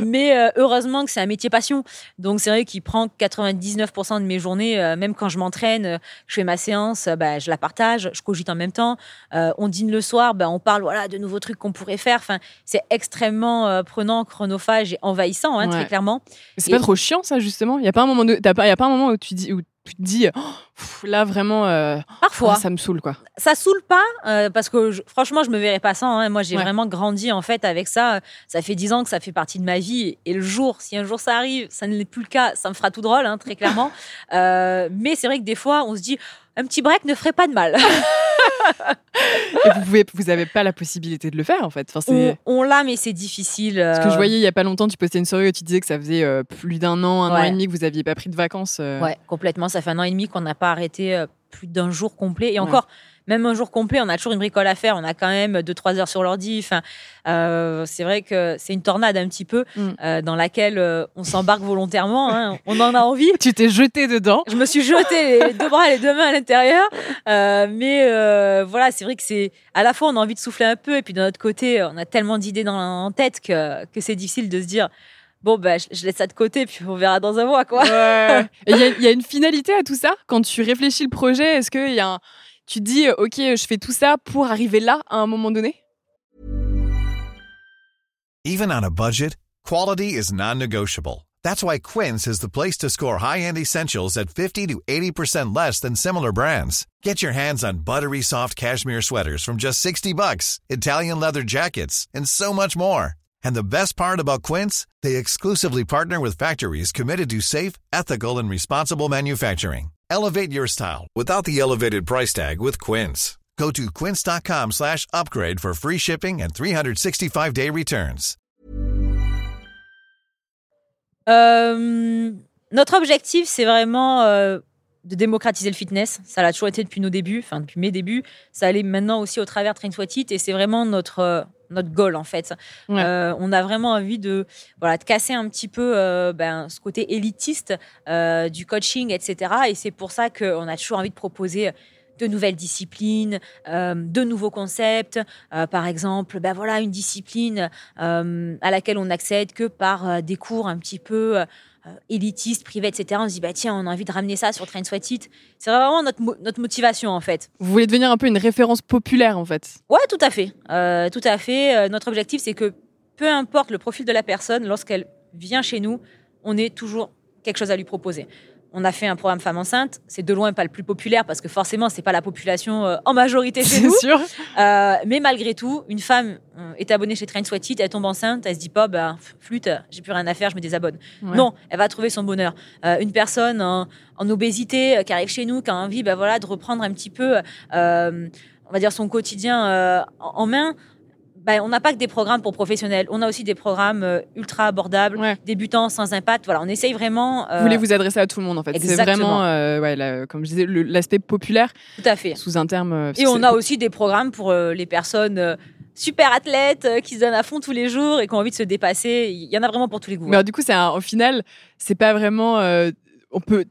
Mais euh, heureusement que c'est un métier passion. Donc c'est vrai qu'il prend 99% de mes journées. euh, même quand je m'entraîne, euh, je fais ma séance, bah, je la partage, je cogite en même temps. Euh, on dîne le soir, bah, on parle voilà, de nouveaux trucs qu'on pourrait faire. Enfin, c'est extrêmement prenant, chronophage et envahissant, hein, Ouais. très clairement. C'est Et- pas trop chiant, ça, justement? Il y a pas un moment, de... pas... y a pas un moment où tu dis, où tu te dis, oh, pff, là, vraiment, euh, Parfois, ah, ça me saoule, quoi. ça saoule pas euh, parce que je- franchement je me verrais pas sans hein. moi j'ai Ouais. vraiment grandi en fait avec ça ça fait dix ans que ça fait partie de ma vie et le jour si un jour ça arrive ça ne l'est plus le cas ça me fera tout drôle hein, très clairement Euh, mais c'est vrai que des fois on se dit un petit break ne ferait pas de mal Et vous pouvez, vous avez pas la possibilité de le faire, en fait. Enfin, on, on l'a mais c'est difficile Parce que je euh, voyais il y a pas longtemps, tu postais une story où tu disais que ça faisait euh, plus d'un an, un an et demi que vous aviez pas pris de vacances. euh. Ouais, complètement. Ça fait un an et demi qu'on n'a pas arrêté euh, plus d'un jour complet. Et Ouais. encore, même un jour complet, on a toujours une bricole à faire. On a quand même 2-3 heures sur l'ordi. Enfin, euh, c'est vrai que c'est une tornade un petit peu Mm. euh, dans laquelle euh, on s'embarque volontairement. hein. On en a envie. Tu t'es jeté dedans. Je me suis jetée les deux bras et les deux mains à l'intérieur. Mais voilà, c'est vrai que c'est à la fois on a envie de souffler un peu et puis d'un autre côté, on a tellement d'idées dans en tête que, que c'est difficile de se dire bon bah je, laisse ça de côté puis on verra dans un mois quoi. Ouais. Il y, y a une finalité à tout ça? Quand tu réfléchis le projet, est-ce qu'il y a un... Tu dis, euh, OK, je fais tout ça pour arriver là à un moment donné Even on a budget, quality is non-negotiable. That's why Quince is the place to score high-end essentials at 50 to 80% less than similar brands. Get your hands on buttery soft cashmere sweaters from just 60 bucks, Italian leather jackets, and so much more. And the best part about Quince, they exclusively partner with factories committed to safe, ethical, and responsible manufacturing. Elevate your style without the elevated price tag with Quince. Go to quince.com slash upgrade for free shipping and 365-day returns. Euh, notre objectif, c'est vraiment euh, de démocratiser le fitness. Ça l'a toujours été depuis nos débuts, enfin depuis mes débuts. Ça allait maintenant aussi au travers de Train What It et c'est vraiment notre euh, notre goal en fait. Ouais. Euh, on a vraiment envie de voilà de casser un petit peu euh, ben, ce côté élitiste euh, du coaching, etc. Et c'est pour ça qu'on a toujours envie de proposer de nouvelles disciplines, de nouveaux concepts. Par exemple, ben voilà une discipline à laquelle on n'accède que par des cours un petit peu euh, élitistes, privés, etc. On se dit bah tiens, on a envie de ramener ça sur Train Sweat It. C'est vraiment notre mo- notre motivation en fait. Vous voulez devenir un peu une référence populaire, en fait. Ouais, tout à fait. Euh, tout à fait. Euh, notre objectif, c'est que peu importe le profil de la personne, lorsqu'elle vient chez nous, on ait toujours quelque chose à lui proposer. On a fait un programme femme enceinte. C'est de loin pas le plus populaire parce que forcément, c'est pas la population euh, en majorité chez C'est nous. sûr Euh, mais malgré tout, une femme euh, est abonnée chez Train Sweat It, elle tombe enceinte, elle se dit pas, bah, flûte, j'ai plus rien à faire, je me désabonne. Ouais. Non, elle va trouver son bonheur. Euh, une personne en, en obésité euh, qui arrive chez nous, qui a envie bah, voilà, de reprendre un petit peu, euh, on va dire, son quotidien euh, en, en main, ben, on n'a pas que des programmes pour professionnels, on a aussi des programmes euh, ultra abordables, Ouais. débutants, sans impact. Voilà, on essaye vraiment. euh, Vous voulez vous adresser à tout le monde en fait. C'est vraiment, euh, ouais, la- comme je disais, l'aspect populaire Tout à fait. sous un terme. Et on a aussi des programmes pour les personnes super athlètes qui se donnent à fond tous les jours et qui ont envie de se dépasser. Il y en a vraiment pour tous les goûts. Mais alors, du coup, c'est au final, c'est pas vraiment. on peut.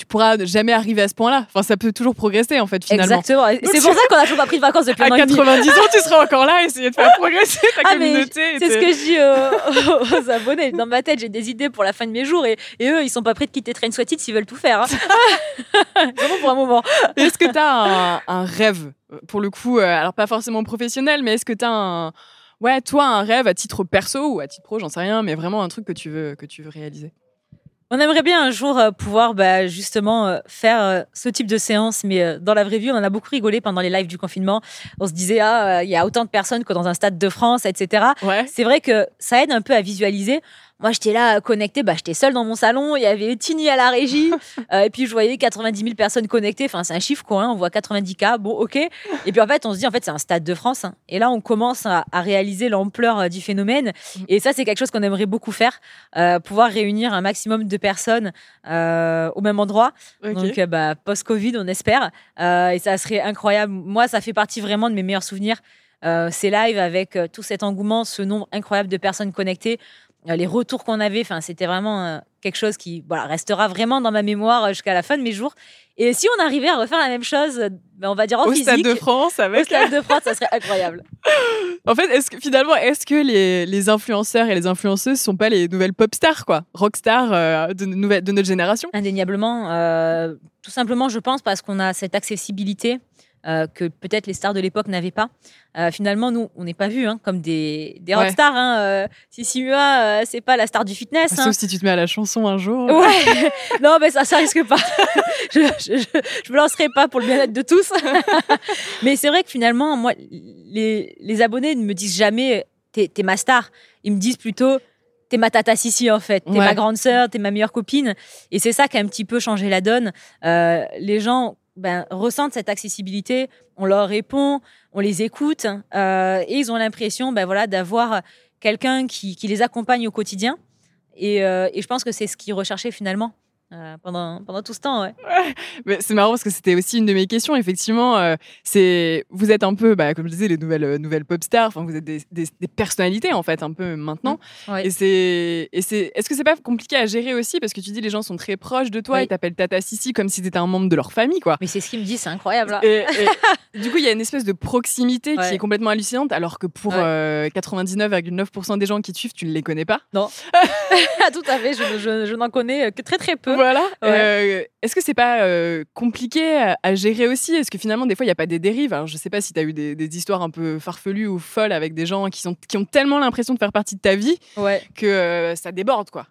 Tu pourras jamais arriver à ce point-là. Enfin, ça peut toujours progresser en fait finalement. Exactement. C'est pour ça qu'on a toujours pas pris de vacances depuis À un an demi. 90 ans, tu seras encore là, essayer de faire progresser ta Ah, communauté. C'est ce que je dis aux abonnés. Dans ma tête, j'ai des idées pour la fin de mes jours et, et eux, ils sont pas prêts de quitter Train Sweatit s'ils veulent tout faire. hein. Vraiment pour un moment. Est-ce que tu as un, un rêve, pour le coup, euh, alors pas forcément professionnel, mais est-ce que tu as un. Ouais, toi, un rêve à titre perso ou à titre pro, j'en sais rien, mais vraiment un truc que tu veux, que tu veux réaliser? On aimerait bien un jour euh, pouvoir bah, justement euh, faire euh, ce type de séance, mais dans la vraie vie, on en a beaucoup rigolé pendant les lives du confinement. On se disait, ah, il y a autant de personnes que dans un stade de France, etc. Ouais. C'est vrai que ça aide un peu à visualiser. Moi, j'étais là connectée, bah, j'étais seule dans mon salon, il y avait Tini à la régie, euh, et puis je voyais 90 000 personnes connectées. Enfin, c'est un chiffre quoi, hein, on voit 90 k, bon, ok. Et puis en fait, on se dit, en fait, c'est un stade de France. hein. Et là, on commence à, à réaliser l'ampleur euh, du phénomène. Et ça, c'est quelque chose qu'on aimerait beaucoup faire, euh, pouvoir réunir un maximum de personnes euh, au même endroit. Donc, euh, bah, post-Covid, on espère. Euh, et ça serait incroyable. Moi, ça fait partie vraiment de mes meilleurs souvenirs. Euh, ces lives avec euh, tout cet engouement, ce nombre incroyable de personnes connectées, les retours qu'on avait. Enfin, c'était vraiment euh, quelque chose qui voilà, restera vraiment dans ma mémoire euh, jusqu'à la fin de mes jours. Et si on arrivait à refaire la même chose, euh, ben, on va dire en Au physique, Stade de France, au avec. Stade de France, ça serait incroyable. En fait, est-ce que finalement, est-ce que les, les influenceurs et les influenceuses sont pas les nouvelles pop stars, quoi? Rockstars euh, de, notre génération? Indéniablement, euh, tout simplement, je pense, parce qu'on a cette accessibilité euh, que peut-être les stars de l'époque n'avaient pas. Euh, finalement, nous, on n'est pas vus hein, comme des, des Ouais. rockstars. Hein. Euh, Sissi Mua, euh, c'est pas la star du fitness. hein. Sauf si tu te mets à la chanson un jour. Ouais. non, mais ça, ça risque pas. je, je, je, je me lancerai pas pour le bien-être de tous. mais c'est vrai que finalement, moi, les, les abonnés ne me disent jamais t'es t'es ma star. Ils me disent plutôt t'es ma tata Sissi en fait. T'es Ouais. ma grande sœur, t'es ma meilleure copine. Et c'est ça qui a un petit peu changé la donne. Euh, les gens ben, ressentent cette accessibilité. On leur répond, on les écoute euh, et ils ont l'impression ben, voilà, d'avoir quelqu'un qui, qui les accompagne au quotidien. Et, euh, et je pense que c'est ce qu'ils recherchaient finalement euh, pendant, pendant tout ce temps. Ouais. Mais c'est marrant parce que c'était aussi une de mes questions. Effectivement, euh, c'est vous êtes un peu, bah, comme je disais, les nouvelles euh, nouvelles pop stars. Enfin, vous êtes des, des- des personnalités en fait, un peu maintenant. Ouais. Et c'est et c'est. Est-ce que c'est pas compliqué à gérer aussi? Parce que tu dis les gens sont très proches de toi Oui. et t'appellent Tata Sissi comme si t'étais un membre de leur famille, quoi. Mais c'est ce qu'ils me disent, c'est incroyable. hein. Et, et du coup, il y a une espèce de proximité qui Ouais. est complètement hallucinante, alors que pour Ouais. euh, 99,9% des gens qui te suivent, tu ne les connais pas. tout à fait, je, je- je n'en connais que très très peu. Voilà. Ouais. Euh, Est-ce que c'est pas euh, compliqué à, à gérer aussi? Est-ce que finalement, des fois, il n'y a pas des dérives? Alors, je sais pas si tu as eu des, des histoires un peu farfelues ou folles avec des gens qui, sont, qui ont tellement l'impression de faire partie de ta vie Ouais. que euh, ça déborde, quoi.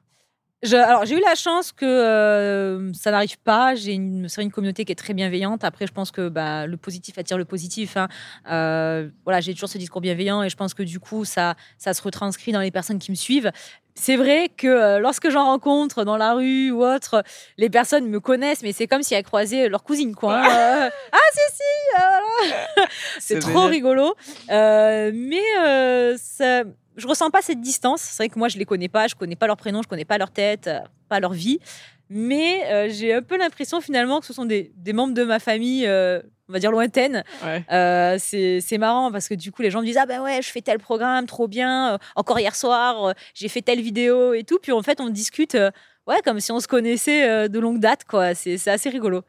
Je- alors j'ai eu la chance que euh, ça n'arrive pas. J'ai une, c'est une communauté qui est très bienveillante. Après, je pense que bah, le positif attire le positif. hein. Euh, voilà, j'ai toujours ce discours bienveillant et je pense que du coup, ça, ça se retranscrit dans les personnes qui me suivent. C'est vrai que euh, lorsque j'en rencontre dans la rue ou autre, les personnes me connaissent, mais c'est comme si elles croisaient leur cousine, quoi. hein. Euh, ah, si, si, euh, voilà. C'est trop génial. rigolo. Euh, mais euh, ça- je ressens pas cette distance. C'est vrai que moi, je les connais pas. Je connais pas leur prénom, je connais pas leur tête, euh, pas leur vie. Mais euh, j'ai un peu l'impression finalement que ce sont des, des membres de ma famille, euh, on va dire lointaine. Ouais. C'est marrant parce que du coup, les gens me disent Ah ben ouais, je fais tel programme, trop bien. Encore hier soir, j'ai fait telle vidéo et tout. Puis en fait, on discute. Ouais, comme si on se connaissait de longue date, quoi. C'est assez rigolo.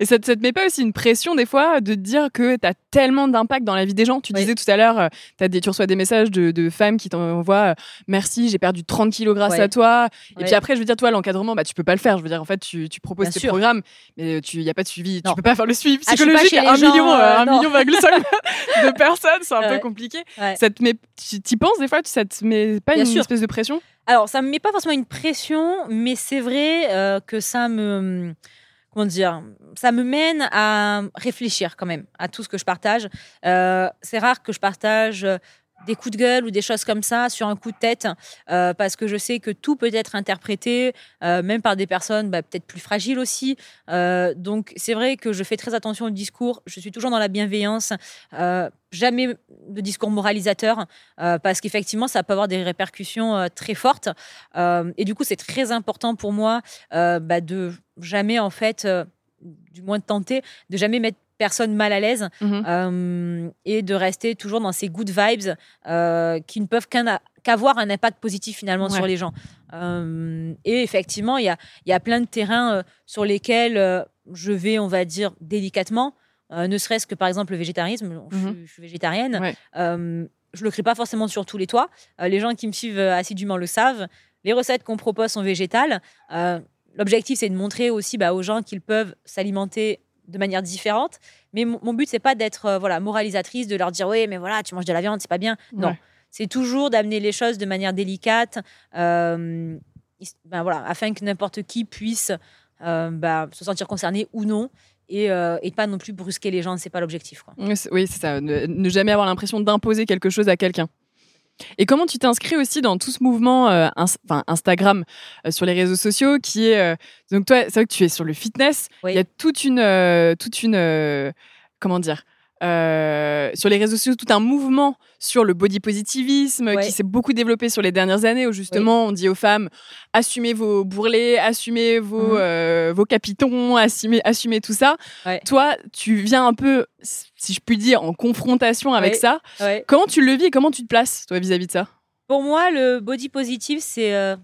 Et ça te, ça te met pas aussi une pression des fois de te dire que tu as tellement d'impact dans la vie des gens? Tu Oui. disais tout à l'heure, euh, des, tu reçois des messages de, de femmes qui t'envoient euh, Merci, j'ai perdu 30 kilos grâce Ouais. à toi. Et Ouais. puis après, je veux dire, toi, l'encadrement, bah, tu peux pas le faire. Je veux dire, en fait, tu, tu proposes Bien tes sûr. programmes, mais il n'y a pas de suivi. Non. Tu peux pas faire le suivi Ah, psychologique à un gens, million, euh, euh, un million de personnes. C'est un peu compliqué. Ça te met, tu y penses des fois? Tu- Ça te met pas Bien une sûr. espèce de pression? Alors, ça me met pas forcément une pression, mais c'est vrai euh, que ça me. Comment dire Ça me mène à réfléchir quand même à tout ce que je partage. Euh, c'est rare que je partage des coups de gueule ou des choses comme ça sur un coup de tête, euh, parce que je sais que tout peut être interprété, euh, même par des personnes bah, peut-être plus fragiles aussi. Euh, donc c'est vrai que je fais très attention au discours, je suis toujours dans la bienveillance, jamais de discours moralisateur, parce qu'effectivement ça peut avoir des répercussions très fortes. et du coup c'est très important pour moi bah, de jamais en fait du moins de tenter de jamais mettre personne mal à l'aise Mhm. euh, et de rester toujours dans ces good vibes euh, qui ne peuvent qu'avoir un impact positif finalement Ouais. sur les gens. Euh, et effectivement, il y a, y a plein de terrains sur lesquels je vais, on va dire, délicatement, ne serait-ce que par exemple le végétarisme. Je, suis- Mhm. je suis végétarienne. Ouais. Je le crie pas forcément sur tous les toits. Les gens qui me suivent assidûment le savent. Les recettes qu'on propose sont végétales. L'objectif, c'est de montrer aussi bah, aux gens qu'ils peuvent s'alimenter de manière différente. Mais mon, but, c'est pas d'être euh, voilà moralisatrice, de leur dire oui, mais voilà, tu manges de la viande, c'est pas bien. Non, Ouais. c'est toujours d'amener les choses de manière délicate, euh, ben voilà, afin que n'importe qui puisse euh, bah, se sentir concerné ou non. Et, et pas non plus brusquer les gens, c'est pas l'objectif. quoi. Oui, c'est- Oui, c'est ça. Ne, ne jamais avoir l'impression d'imposer quelque chose à quelqu'un. Et comment tu t'inscris aussi dans tout ce mouvement euh, ins- Instagram euh, sur les réseaux sociaux qui est euh, donc toi c'est vrai que tu es sur le fitness Oui. il y a toute une toute une comment dire euh, sur les réseaux sociaux tout un mouvement sur le body positivisme Ouais. qui s'est beaucoup développé sur les dernières années où justement on dit aux femmes assumez vos bourrelets assumez vos Mhm. euh, vos capitons assumez assumez tout ça Ouais. toi tu viens un peu si je puis dire en confrontation avec Ouais. ça. Comment tu le vis et comment tu te places, toi, vis-à-vis de ça? Pour moi, le body positive, c'est euh,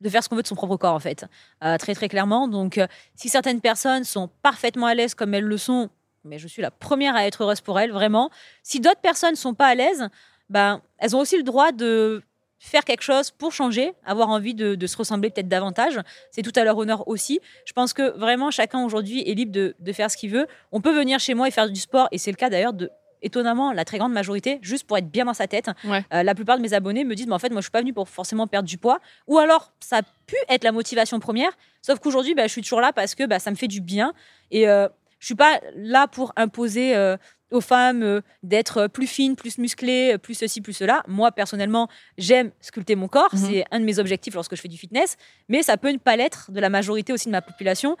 de faire ce qu'on veut de son propre corps, en fait. Euh, très, très clairement. Donc, euh, si certaines personnes sont parfaitement à l'aise comme elles le sont, mais je suis la première à être heureuse pour elles, vraiment. Si d'autres personnes sont pas à l'aise, ben, elles ont aussi le droit de faire quelque chose pour changer, avoir envie de, de se ressembler peut-être davantage. C'est tout à leur honneur aussi. Je pense que vraiment chacun aujourd'hui est libre de, de faire ce qu'il veut. On peut venir chez moi et faire du sport, et c'est le cas d'ailleurs de étonnamment la très grande majorité, juste pour être bien dans sa tête. Ouais. Euh, la plupart de mes abonnés me disent, mais en fait, moi, je suis pas venue pour forcément perdre du poids. Ou alors, ça a pu être la motivation première, sauf qu'aujourd'hui, bah, je suis toujours là parce que bah, ça me fait du bien. Et euh, je suis pas là pour imposer euh, aux femmes euh, d'être plus fines, plus musclées, plus ceci, plus cela. Moi, personnellement, j'aime sculpter mon corps. Mhm. C'est un de mes objectifs lorsque je fais du fitness. Mais ça peut ne pas l'être de la majorité aussi de ma population.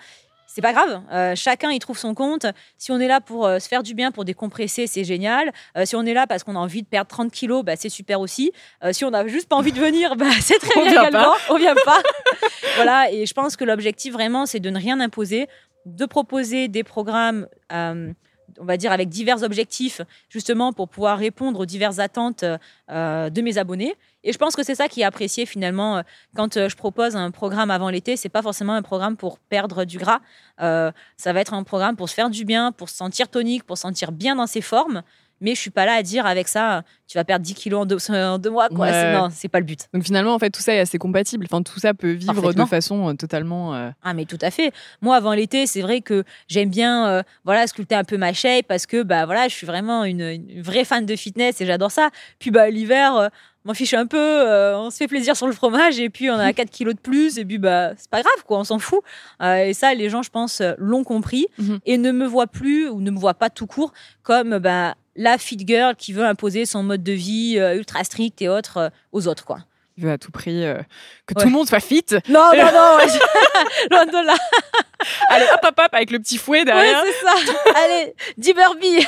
C'est pas grave, Euh, chacun y trouve son compte. Si on est là pour euh, se faire du bien, pour décompresser, c'est génial. Euh, si on est là parce qu'on a envie de perdre 30 kilos, bah, c'est super aussi. Euh, si on n'a juste pas envie de venir, bah, c'est très On bien également. On vient pas. voilà, et je pense que l'objectif vraiment, c'est de ne rien imposer, de proposer des programmes, euh, on va dire, avec divers objectifs, justement pour pouvoir répondre aux diverses attentes euh, de mes abonnés. Et je pense que c'est ça qui est apprécié finalement euh, quand je propose un programme avant l'été. C'est pas forcément un programme pour perdre du gras. Ça va être un programme pour se faire du bien, pour se sentir tonique, pour se sentir bien dans ses formes. Mais je suis pas là à dire avec ça, tu vas perdre 10 kilos en deux, en deux mois. Quoi. Ouais. C'est- Non, c'est pas le but. Donc finalement, en fait, tout ça est assez compatible. Enfin, tout ça peut vivre de façon euh, totalement. euh, Ah mais tout à fait. Moi avant l'été, c'est vrai que j'aime bien euh, voilà sculpter un peu ma shape parce que bah voilà, je suis vraiment une, une vraie fan de fitness et j'adore ça. Puis bah l'hiver, euh, m'en fiche un peu, euh, on se fait plaisir sur le fromage et puis on a 4 kilos de plus et puis bah c'est pas grave quoi, on s'en fout. Euh, et ça les gens je pense euh, l'ont compris Mhm. et ne me voient plus ou ne me voient pas tout court comme bah la fit girl qui veut imposer son mode de vie ultra strict et autres aux autres quoi. Veut à tout prix euh, que Ouais. tout le monde soit fit. Non non non, ouais, loin de là. Allez, hop, hop, hop, avec le petit fouet Ouais, derrière. c'est ça. Allez, 10 burpees.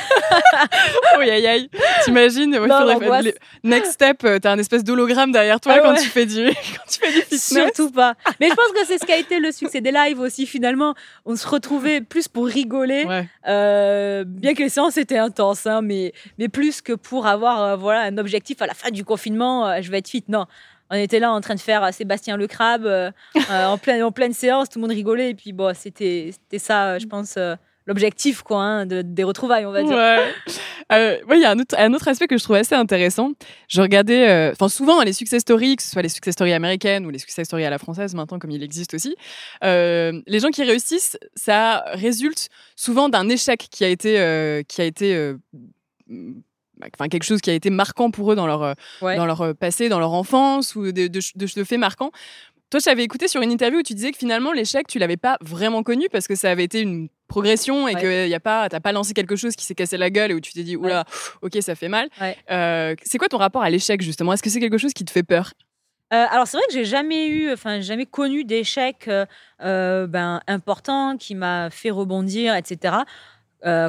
aïe, aïe, aïe. T'imagines ouais, les- Next step, euh, t'as un espèce d'hologramme derrière toi Ah quand, ouais. tu fais du, quand tu fais du fitness. Surtout pas. Mais je pense que c'est ce qui a été le succès des lives aussi. Finalement, on se retrouvait plus pour rigoler, Ouais. euh, bien que les séances étaient intenses, hein, mais, mais plus que pour avoir euh, voilà, un objectif à la fin du confinement, euh, je vais être fit. Non. On était là en train de faire euh, Sébastien le crabe euh, euh, en, pleine, séance, tout le monde rigolait. Et puis, bon, c'était ça, je pense, l'objectif quoi, hein, de- des retrouvailles, on va dire. Ouais. Euh, il y a un autre, aspect que je trouve assez intéressant. Je regardais, enfin souvent les success stories, que ce soit les success stories américaines ou les success stories à la française maintenant, comme il existe aussi, les gens qui réussissent, ça résulte souvent d'un échec qui a été, qui a été, enfin quelque chose qui a été marquant pour eux dans leur, euh, Ouais. dans leur euh, passé, dans leur enfance ou de, de, de- de faits marquants. Toi, j'avais écouté sur une interview où tu disais que finalement, l'échec, tu l'avais pas vraiment connu parce que ça avait été une progression et que y a pas, t'as pas lancé quelque chose qui s'est cassé la gueule et où tu t'es dit, oula, ok, ça fait mal. Euh, c'est quoi ton rapport à l'échec, justement? Est-ce que c'est quelque chose qui te fait peur? Euh, alors c'est vrai que j'ai jamais eu, enfin jamais connu d'échec euh, ben, important qui m'a fait rebondir, etc.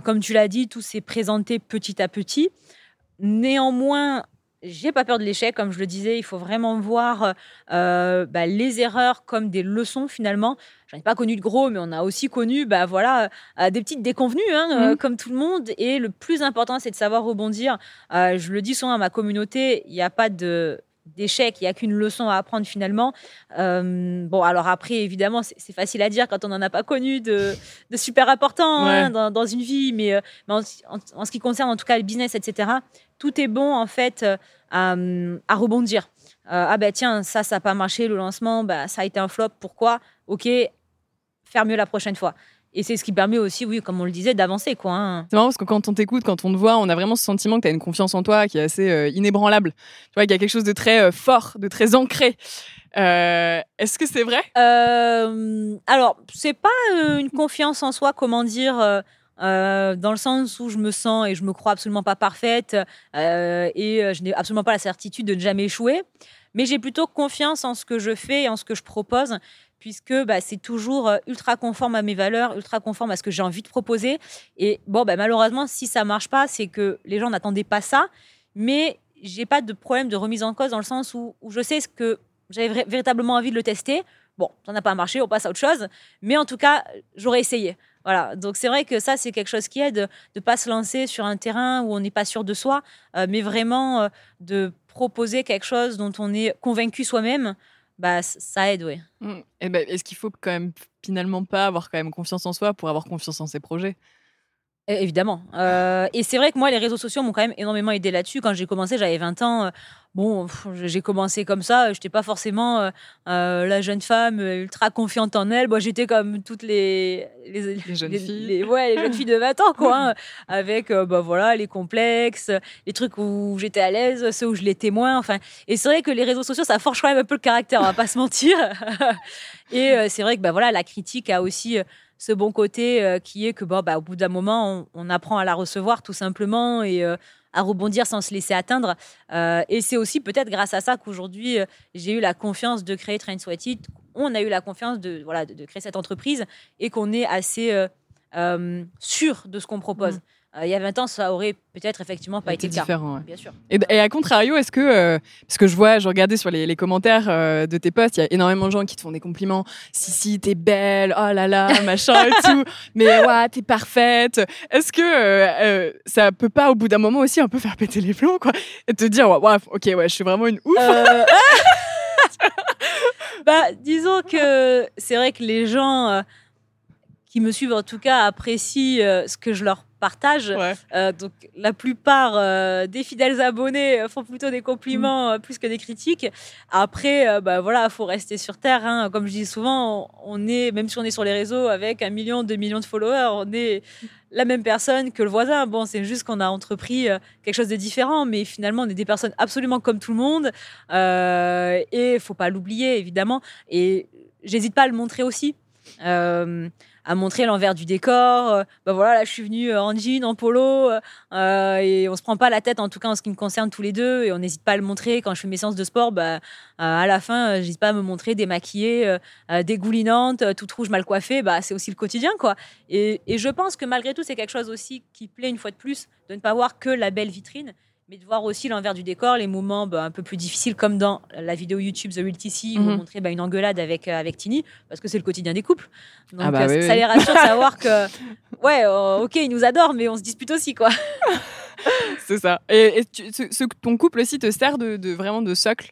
comme tu l'as dit, tout s'est présenté petit à petit. Néanmoins, j'ai pas peur de l'échec, comme je le disais. Il faut vraiment voir euh, bah, les erreurs comme des leçons finalement. J'en ai pas connu de gros, mais on a aussi connu, bah voilà, euh, des petites déconvenues, hein, euh, mmh. comme tout le monde. Et le plus important, c'est de savoir rebondir. je le dis souvent à ma communauté, il n'y a pas de d'échec, il n'y a qu'une leçon à apprendre finalement. Euh, bon, alors après, évidemment, c'est facile à dire quand on n'en a pas connu de, super important hein, dans, une vie, mais, euh, en, ce qui concerne en tout cas le business, etc., tout est bon en fait euh, à, rebondir. ah ben tiens, ça, ça n'a pas marché, le lancement, bah, ça a été un flop, pourquoi? Ok, faire mieux la prochaine fois. Et c'est ce qui permet aussi, oui, comme on le disait, d'avancer. quoi. Hein. C'est marrant parce que quand on t'écoute, quand on te voit, on a vraiment ce sentiment que tu as une confiance en toi qui est assez euh, inébranlable. Tu vois, qu'il y a quelque chose de très euh, fort, de très ancré. Euh, est-ce que c'est vrai? Alors, c'est pas une confiance en soi, comment dire dans le sens où je me sens et je me crois absolument pas parfaite et je n'ai absolument pas la certitude de ne jamais échouer. Mais j'ai plutôt confiance en ce que je fais et en ce que je propose puisque bah, c'est toujours euh, ultra conforme à mes valeurs, ultra conforme à ce que j'ai envie de proposer. Et bon, bah, malheureusement, si ça marche pas, c'est que les gens n'attendaient pas ça. Mais j'ai pas de problème de remise en cause dans le sens où, je sais ce que j'avais véritablement envie de le tester. Bon, ça n'a pas marché, on passe à autre chose. Mais en tout cas, j'aurais essayé. Voilà, donc c'est vrai que ça, c'est quelque chose qui aide de ne pas se lancer sur un terrain où on n'est pas sûr de soi, euh, mais vraiment euh, de proposer quelque chose dont on est convaincu soi-même bah, ça aide, oui. Mmh. Ben, est-ce qu'il faut quand même finalement pas avoir quand même confiance en soi pour avoir confiance en ses projets? Évidemment. Euh, et c'est vrai que moi, les réseaux sociaux m'ont quand même énormément aidé là-dessus. Quand j'ai commencé, j'avais 20 ans. Euh, bon, j'ai commencé comme ça. Je n'étais pas forcément euh, la jeune femme ultra confiante en elle. Moi, j'étais comme toutes les, les, jeunes filles. ouais, les jeunes filles de 20 ans, quoi. Hein, avec bah, voilà, les complexes, les trucs où j'étais à l'aise, ceux où je l'étais moins. Enfin, et c'est vrai que les réseaux sociaux, ça forge quand même un peu le caractère, on va pas se mentir. et c'est vrai que bah, voilà, la critique a aussi ce bon côté euh, qui est que bon, bah, au bout d'un moment, on, apprend à la recevoir tout simplement et euh, à rebondir sans se laisser atteindre. Euh, et c'est aussi peut-être grâce à ça qu'aujourd'hui, j'ai eu la confiance de créer Train Sweat On a eu la confiance de, voilà, de, créer cette entreprise et qu'on est assez sûr de ce qu'on propose. Mmh. Euh, il y a 20 ans, ça aurait peut-être effectivement pas été différent, Bien sûr. Et, à contrario, est-ce que, euh, parce que je vois, je regardais sur les, commentaires euh, de tes posts, il y a énormément de gens qui te font des compliments. Si, si, t'es belle, oh là là, machin et tout. Mais ouais, t'es parfaite. Est-ce que ça peut pas, au bout d'un moment aussi, un peu faire péter les plombs, quoi Et te dire, ouais, ok, ouais, je suis vraiment une ouf. bah, disons que c'est vrai que les gens qui me suivent, en tout cas, apprécient ce que je leur partage. Euh, donc la plupart euh, des fidèles abonnés euh, font plutôt des compliments plus que des critiques. Après, bah voilà, faut rester sur terre. Hein. Comme je dis souvent, on est même si on est sur les réseaux avec un million, deux millions de followers, on est la même personne que le voisin. Bon, c'est juste qu'on a entrepris quelque chose de différent, mais finalement, on est des personnes absolument comme tout le monde. et faut pas l'oublier, évidemment. Et j'hésite pas à le montrer aussi à montrer l'envers du décor. Euh, bah voilà, là, je suis venue euh, en jean, en polo, euh, et on se prend pas la tête, en tout cas en ce qui me concerne tous les deux, et on n'hésite pas à le montrer quand je fais mes séances de sport. Bah, à la fin, j'hésite pas à me montrer démaquillée, dégoulinante, toute rouge, mal coiffée. Bah, c'est aussi le quotidien, quoi. Et, et je pense que malgré tout, c'est quelque chose aussi qui plaît une fois de plus de ne pas voir que la belle vitrine mais de voir aussi l'envers du décor, les moments bah, un peu plus difficiles, comme dans la vidéo YouTube The Real TC, où on mhm. montrait bah, une engueulade avec, euh, avec Tini, parce que c'est le quotidien des couples. Donc ah bah euh, ça les rassure de savoir que, ouais, euh, ok, ils nous adorent, mais on se dispute aussi, quoi. c'est ça. Et, ton couple aussi te sert de, de vraiment de socle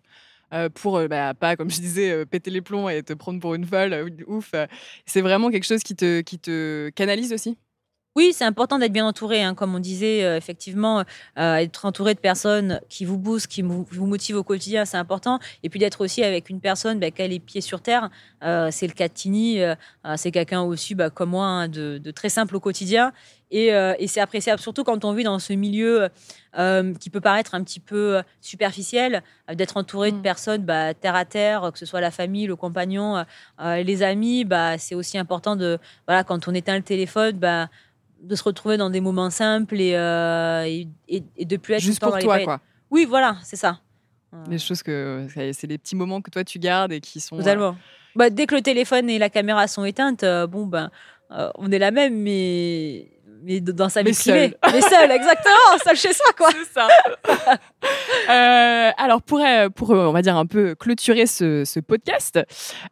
pour bah, pas, comme je disais, péter les plombs et te prendre pour une folle, ouf. C'est vraiment quelque chose qui te, qui te canalise aussi? Oui, c'est important d'être bien entouré, hein, comme on disait, euh, effectivement, euh, être entouré de personnes qui vous boostent, qui vous, motivent au quotidien, c'est important. Et puis d'être aussi avec une personne bah, qui a les pieds sur terre. Euh, c'est le cas de Tini, c'est quelqu'un aussi bah, comme moi, hein, de, très simple au quotidien. Et, euh, et c'est appréciable, surtout quand on vit dans ce milieu euh, qui peut paraître un petit peu superficiel, euh, d'être entouré de Mm. personnes bah, terre à terre, que ce soit la famille, le compagnon, euh, les amis. Bah, c'est aussi important de, voilà, quand on éteint le téléphone, bah, de se retrouver dans des moments simples et, euh, et, et- et de plus être Juste pour toi, quoi. Oui, voilà, c'est ça. Euh, Les choses que c'est les petits moments que toi tu gardes et qui sont. euh, Totalement. Bah, dès que le téléphone et la caméra sont éteintes, euh, bon, ben, euh, on est la même, mais, mais dans sa vie Mais privée. Mais seul, exactement, seul chez soi, quoi. C'est ça. Euh, alors, pour, euh, pour, euh, on va dire, un peu clôturer ce, ce podcast,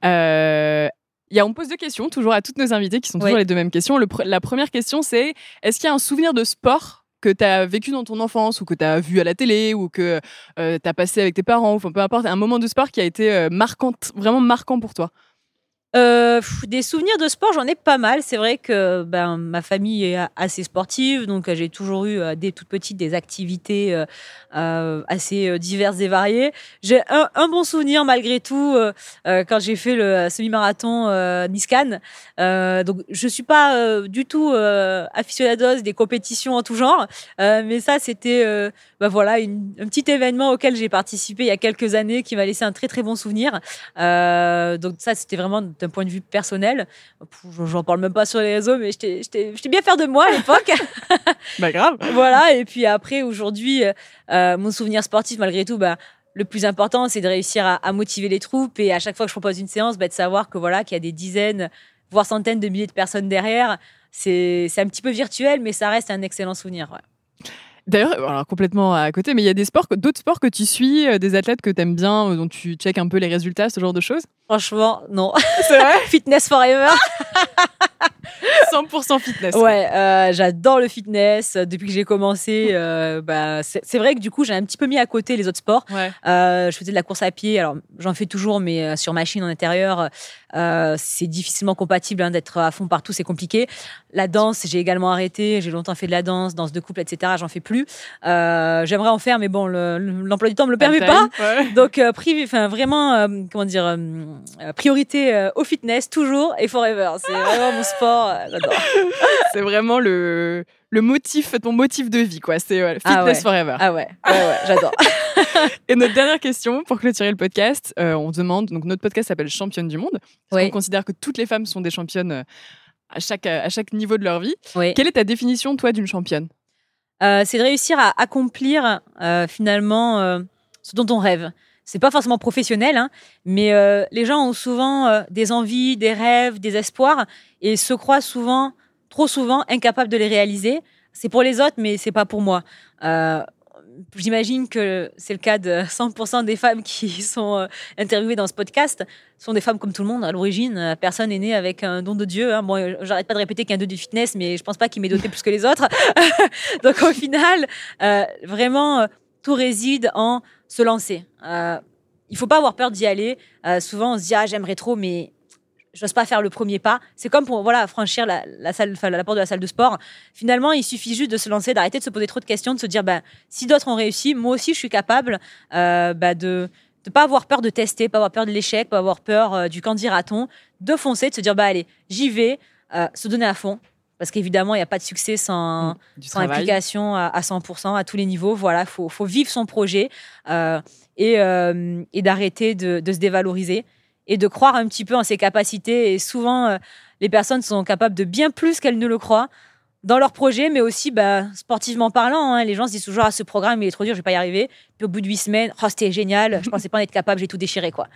euh, il y a, on pose deux questions, toujours à toutes nos invités, qui sont toujours les deux mêmes questions. Le la première question, c'est est-ce qu'il y a un souvenir de sport que tu as vécu dans ton enfance ou que tu as vu à la télé ou que tu as passé avec tes parents, ou enfin, peu importe, un moment de sport qui a été euh, marquant, vraiment marquant pour toi? Euh, des souvenirs de sport, j'en ai pas mal. C'est vrai que ben, ma famille est assez sportive, donc euh, j'ai toujours eu euh, dès toute petite des activités euh, euh, assez diverses et variées. J'ai un, bon souvenir malgré tout euh, quand j'ai fait le semi-marathon. Euh, donc je suis pas du tout aficionados des compétitions en tout genre, mais ça c'était ben voilà une- un petit événement auquel j'ai participé il y a quelques années qui m'a laissé un très très bon souvenir. Donc ça, c'était vraiment d'un point de vue personnel. J'en parle même pas sur les réseaux, mais j'étais bien fière de moi à l'époque. Bah grave. voilà. Et puis après, aujourd'hui, euh, mon souvenir sportif, malgré tout, bah, le plus important, c'est de réussir à, à motiver les troupes et à chaque fois que je propose une séance, bah, de savoir que voilà qu'il y a des dizaines, voire centaines de milliers de personnes derrière. C'est c'est un petit peu virtuel, mais ça reste un excellent souvenir. ouais. D'ailleurs, alors complètement à côté, mais il y a des sports, d'autres sports que tu suis, euh, des athlètes que tu aimes bien, euh, dont tu checkes un peu les résultats, ce genre de choses? Franchement, non. C'est vrai? Fitness forever. 100% fitness. Ouais, euh, j'adore le fitness. Depuis que j'ai commencé, euh, bah, c'est vrai que du coup, j'ai un petit peu mis à côté les autres sports. Ouais. Euh, je faisais de la course à pied. Alors, j'en fais toujours, mais sur machine en intérieur, c'est difficilement compatible hein, d'être à fond partout. C'est compliqué. La danse, j'ai également arrêté. J'ai longtemps fait de la danse, danse de couple, etc. J'en fais plus. J'aimerais en faire, mais bon, le- le- l'emploi du temps me le permet pas. Ouais. Donc, privé, enfin, vraiment, comment dire, priorité au fitness, toujours et forever. C'est vraiment mon sport. J'adore. C'est vraiment le, le motif, ton motif de vie, quoi. C'est fitness Ah ouais. forever. Ah ouais, ouais, ouais, j'adore. Et notre dernière question, pour clôturer le podcast, euh, on demande, donc notre podcast s'appelle Championne du monde. Oui. qu'on considère que toutes les femmes sont des championnes euh, à chaque, à chaque niveau de leur vie? Oui. Quelle est ta définition, toi, d'une championne? Euh, c'est de réussir à accomplir finalement ce dont on rêve. C'est pas forcément professionnel, hein, mais euh, les gens ont souvent euh, des envies, des rêves, des espoirs et se croient souvent, trop souvent, incapables de les réaliser. C'est pour les autres, mais c'est pas pour moi. Euh, J'imagine que c'est le cas de 100% des femmes qui sont interviewées dans ce podcast. Sont des femmes comme tout le monde. À l'origine, personne n'est né avec un don de Dieu. hein. Bon, j'arrête pas de répéter qu'il y a un don du fitness, mais je pense pas qu'il m'ait doté plus que les autres. Donc au final, vraiment, tout réside en se lancer. Euh, il faut pas avoir peur d'y aller. Euh, souvent, on se dit ah j'aimerais trop, mais j'ose pas faire le premier pas. C'est comme pour voilà franchir la, porte de la salle de sport. Finalement, il suffit juste de se lancer, d'arrêter de se poser trop de questions, de se dire bah si d'autres ont réussi, moi aussi je suis capable euh, bah, de de pas avoir peur de tester, pas avoir peur de l'échec, pas avoir peur euh, du candidaton, de foncer, de se dire bah allez j'y vais, se donner à fond. Parce qu'évidemment, il n'y a pas de succès sans, sans implication à, à 100%, à tous les niveaux. Voilà, faut, faut vivre son projet euh, et, euh, et d'arrêter de, de se dévaloriser et de croire un petit peu en ses capacités. Et souvent, euh, les personnes sont capables de bien plus qu'elles ne le croient dans leur projet, mais aussi bah, sportivement parlant. hein. les gens se disent toujours ah, ce programme il est trop dur, je vais pas y arriver. Puis au bout de huit semaines, oh, c'était génial, je pensais pas en être capable, j'ai tout déchiré quoi.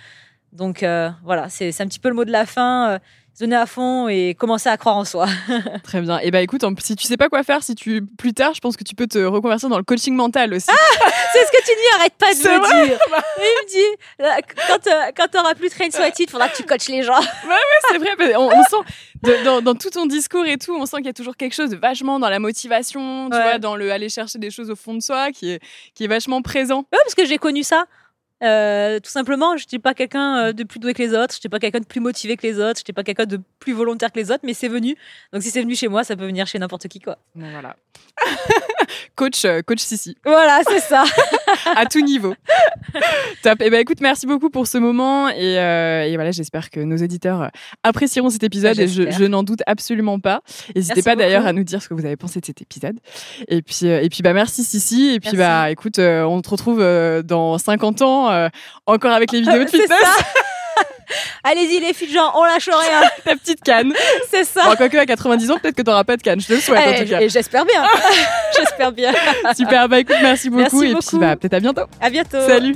Donc voilà, c'est c'est un petit peu le mot de la fin. Donner à fond et commencer à croire en soi. Très bien. Et bah écoute, en- si tu sais pas quoi faire, si tu plus tard, je pense que tu peux te reconvertir dans le coaching mental aussi. C'est ce que tu dis, arrête pas de C'est dire. Il me dit, là, quand, euh, quand t'auras plus de train sweaty, il faudra que tu coaches les gens. c'est vrai, parce qu'on- on, sent de- dans, dans tout ton discours et tout, on sent qu'il y a toujours quelque chose de vachement dans la motivation, tu Ouais. vois, dans le aller chercher des choses au fond de soi, qui est qui est vachement présent. Ouais, parce que j'ai connu ça. Euh, tout simplement, je n'étais pas quelqu'un euh, de plus doué que les autres, je n'étais pas quelqu'un de plus motivé que les autres, je n'étais pas quelqu'un de plus volontaire que les autres, mais c'est venu. Donc si c'est venu chez moi, ça peut venir chez n'importe qui, quoi. Voilà. coach, euh, coach Sissi. Voilà, c'est ça. à tout niveau. Top. Et eh ben écoute, merci beaucoup pour ce moment et, euh, et voilà, j'espère que nos éditeurs apprécieront cet épisode et je, je n'en doute absolument pas. N'hésitez pas d'ailleurs à nous dire ce que vous avez pensé de cet épisode. Et puis et puis bah merci Sissi et puis bah écoute, on te retrouve dans 50 ans encore avec les vidéos de fitness. Allez-y les filles, genre, on lâche rien. Ta petite canne. C'est ça. Bon, quoique à 90 ans, peut-être que t'auras pas de canne. Je te le souhaite en eh, tout cas. Et j'espère bien. j'espère bien. Super. Bah écoute, merci beaucoup. et puis bah peut-être à bientôt. À bientôt. Salut.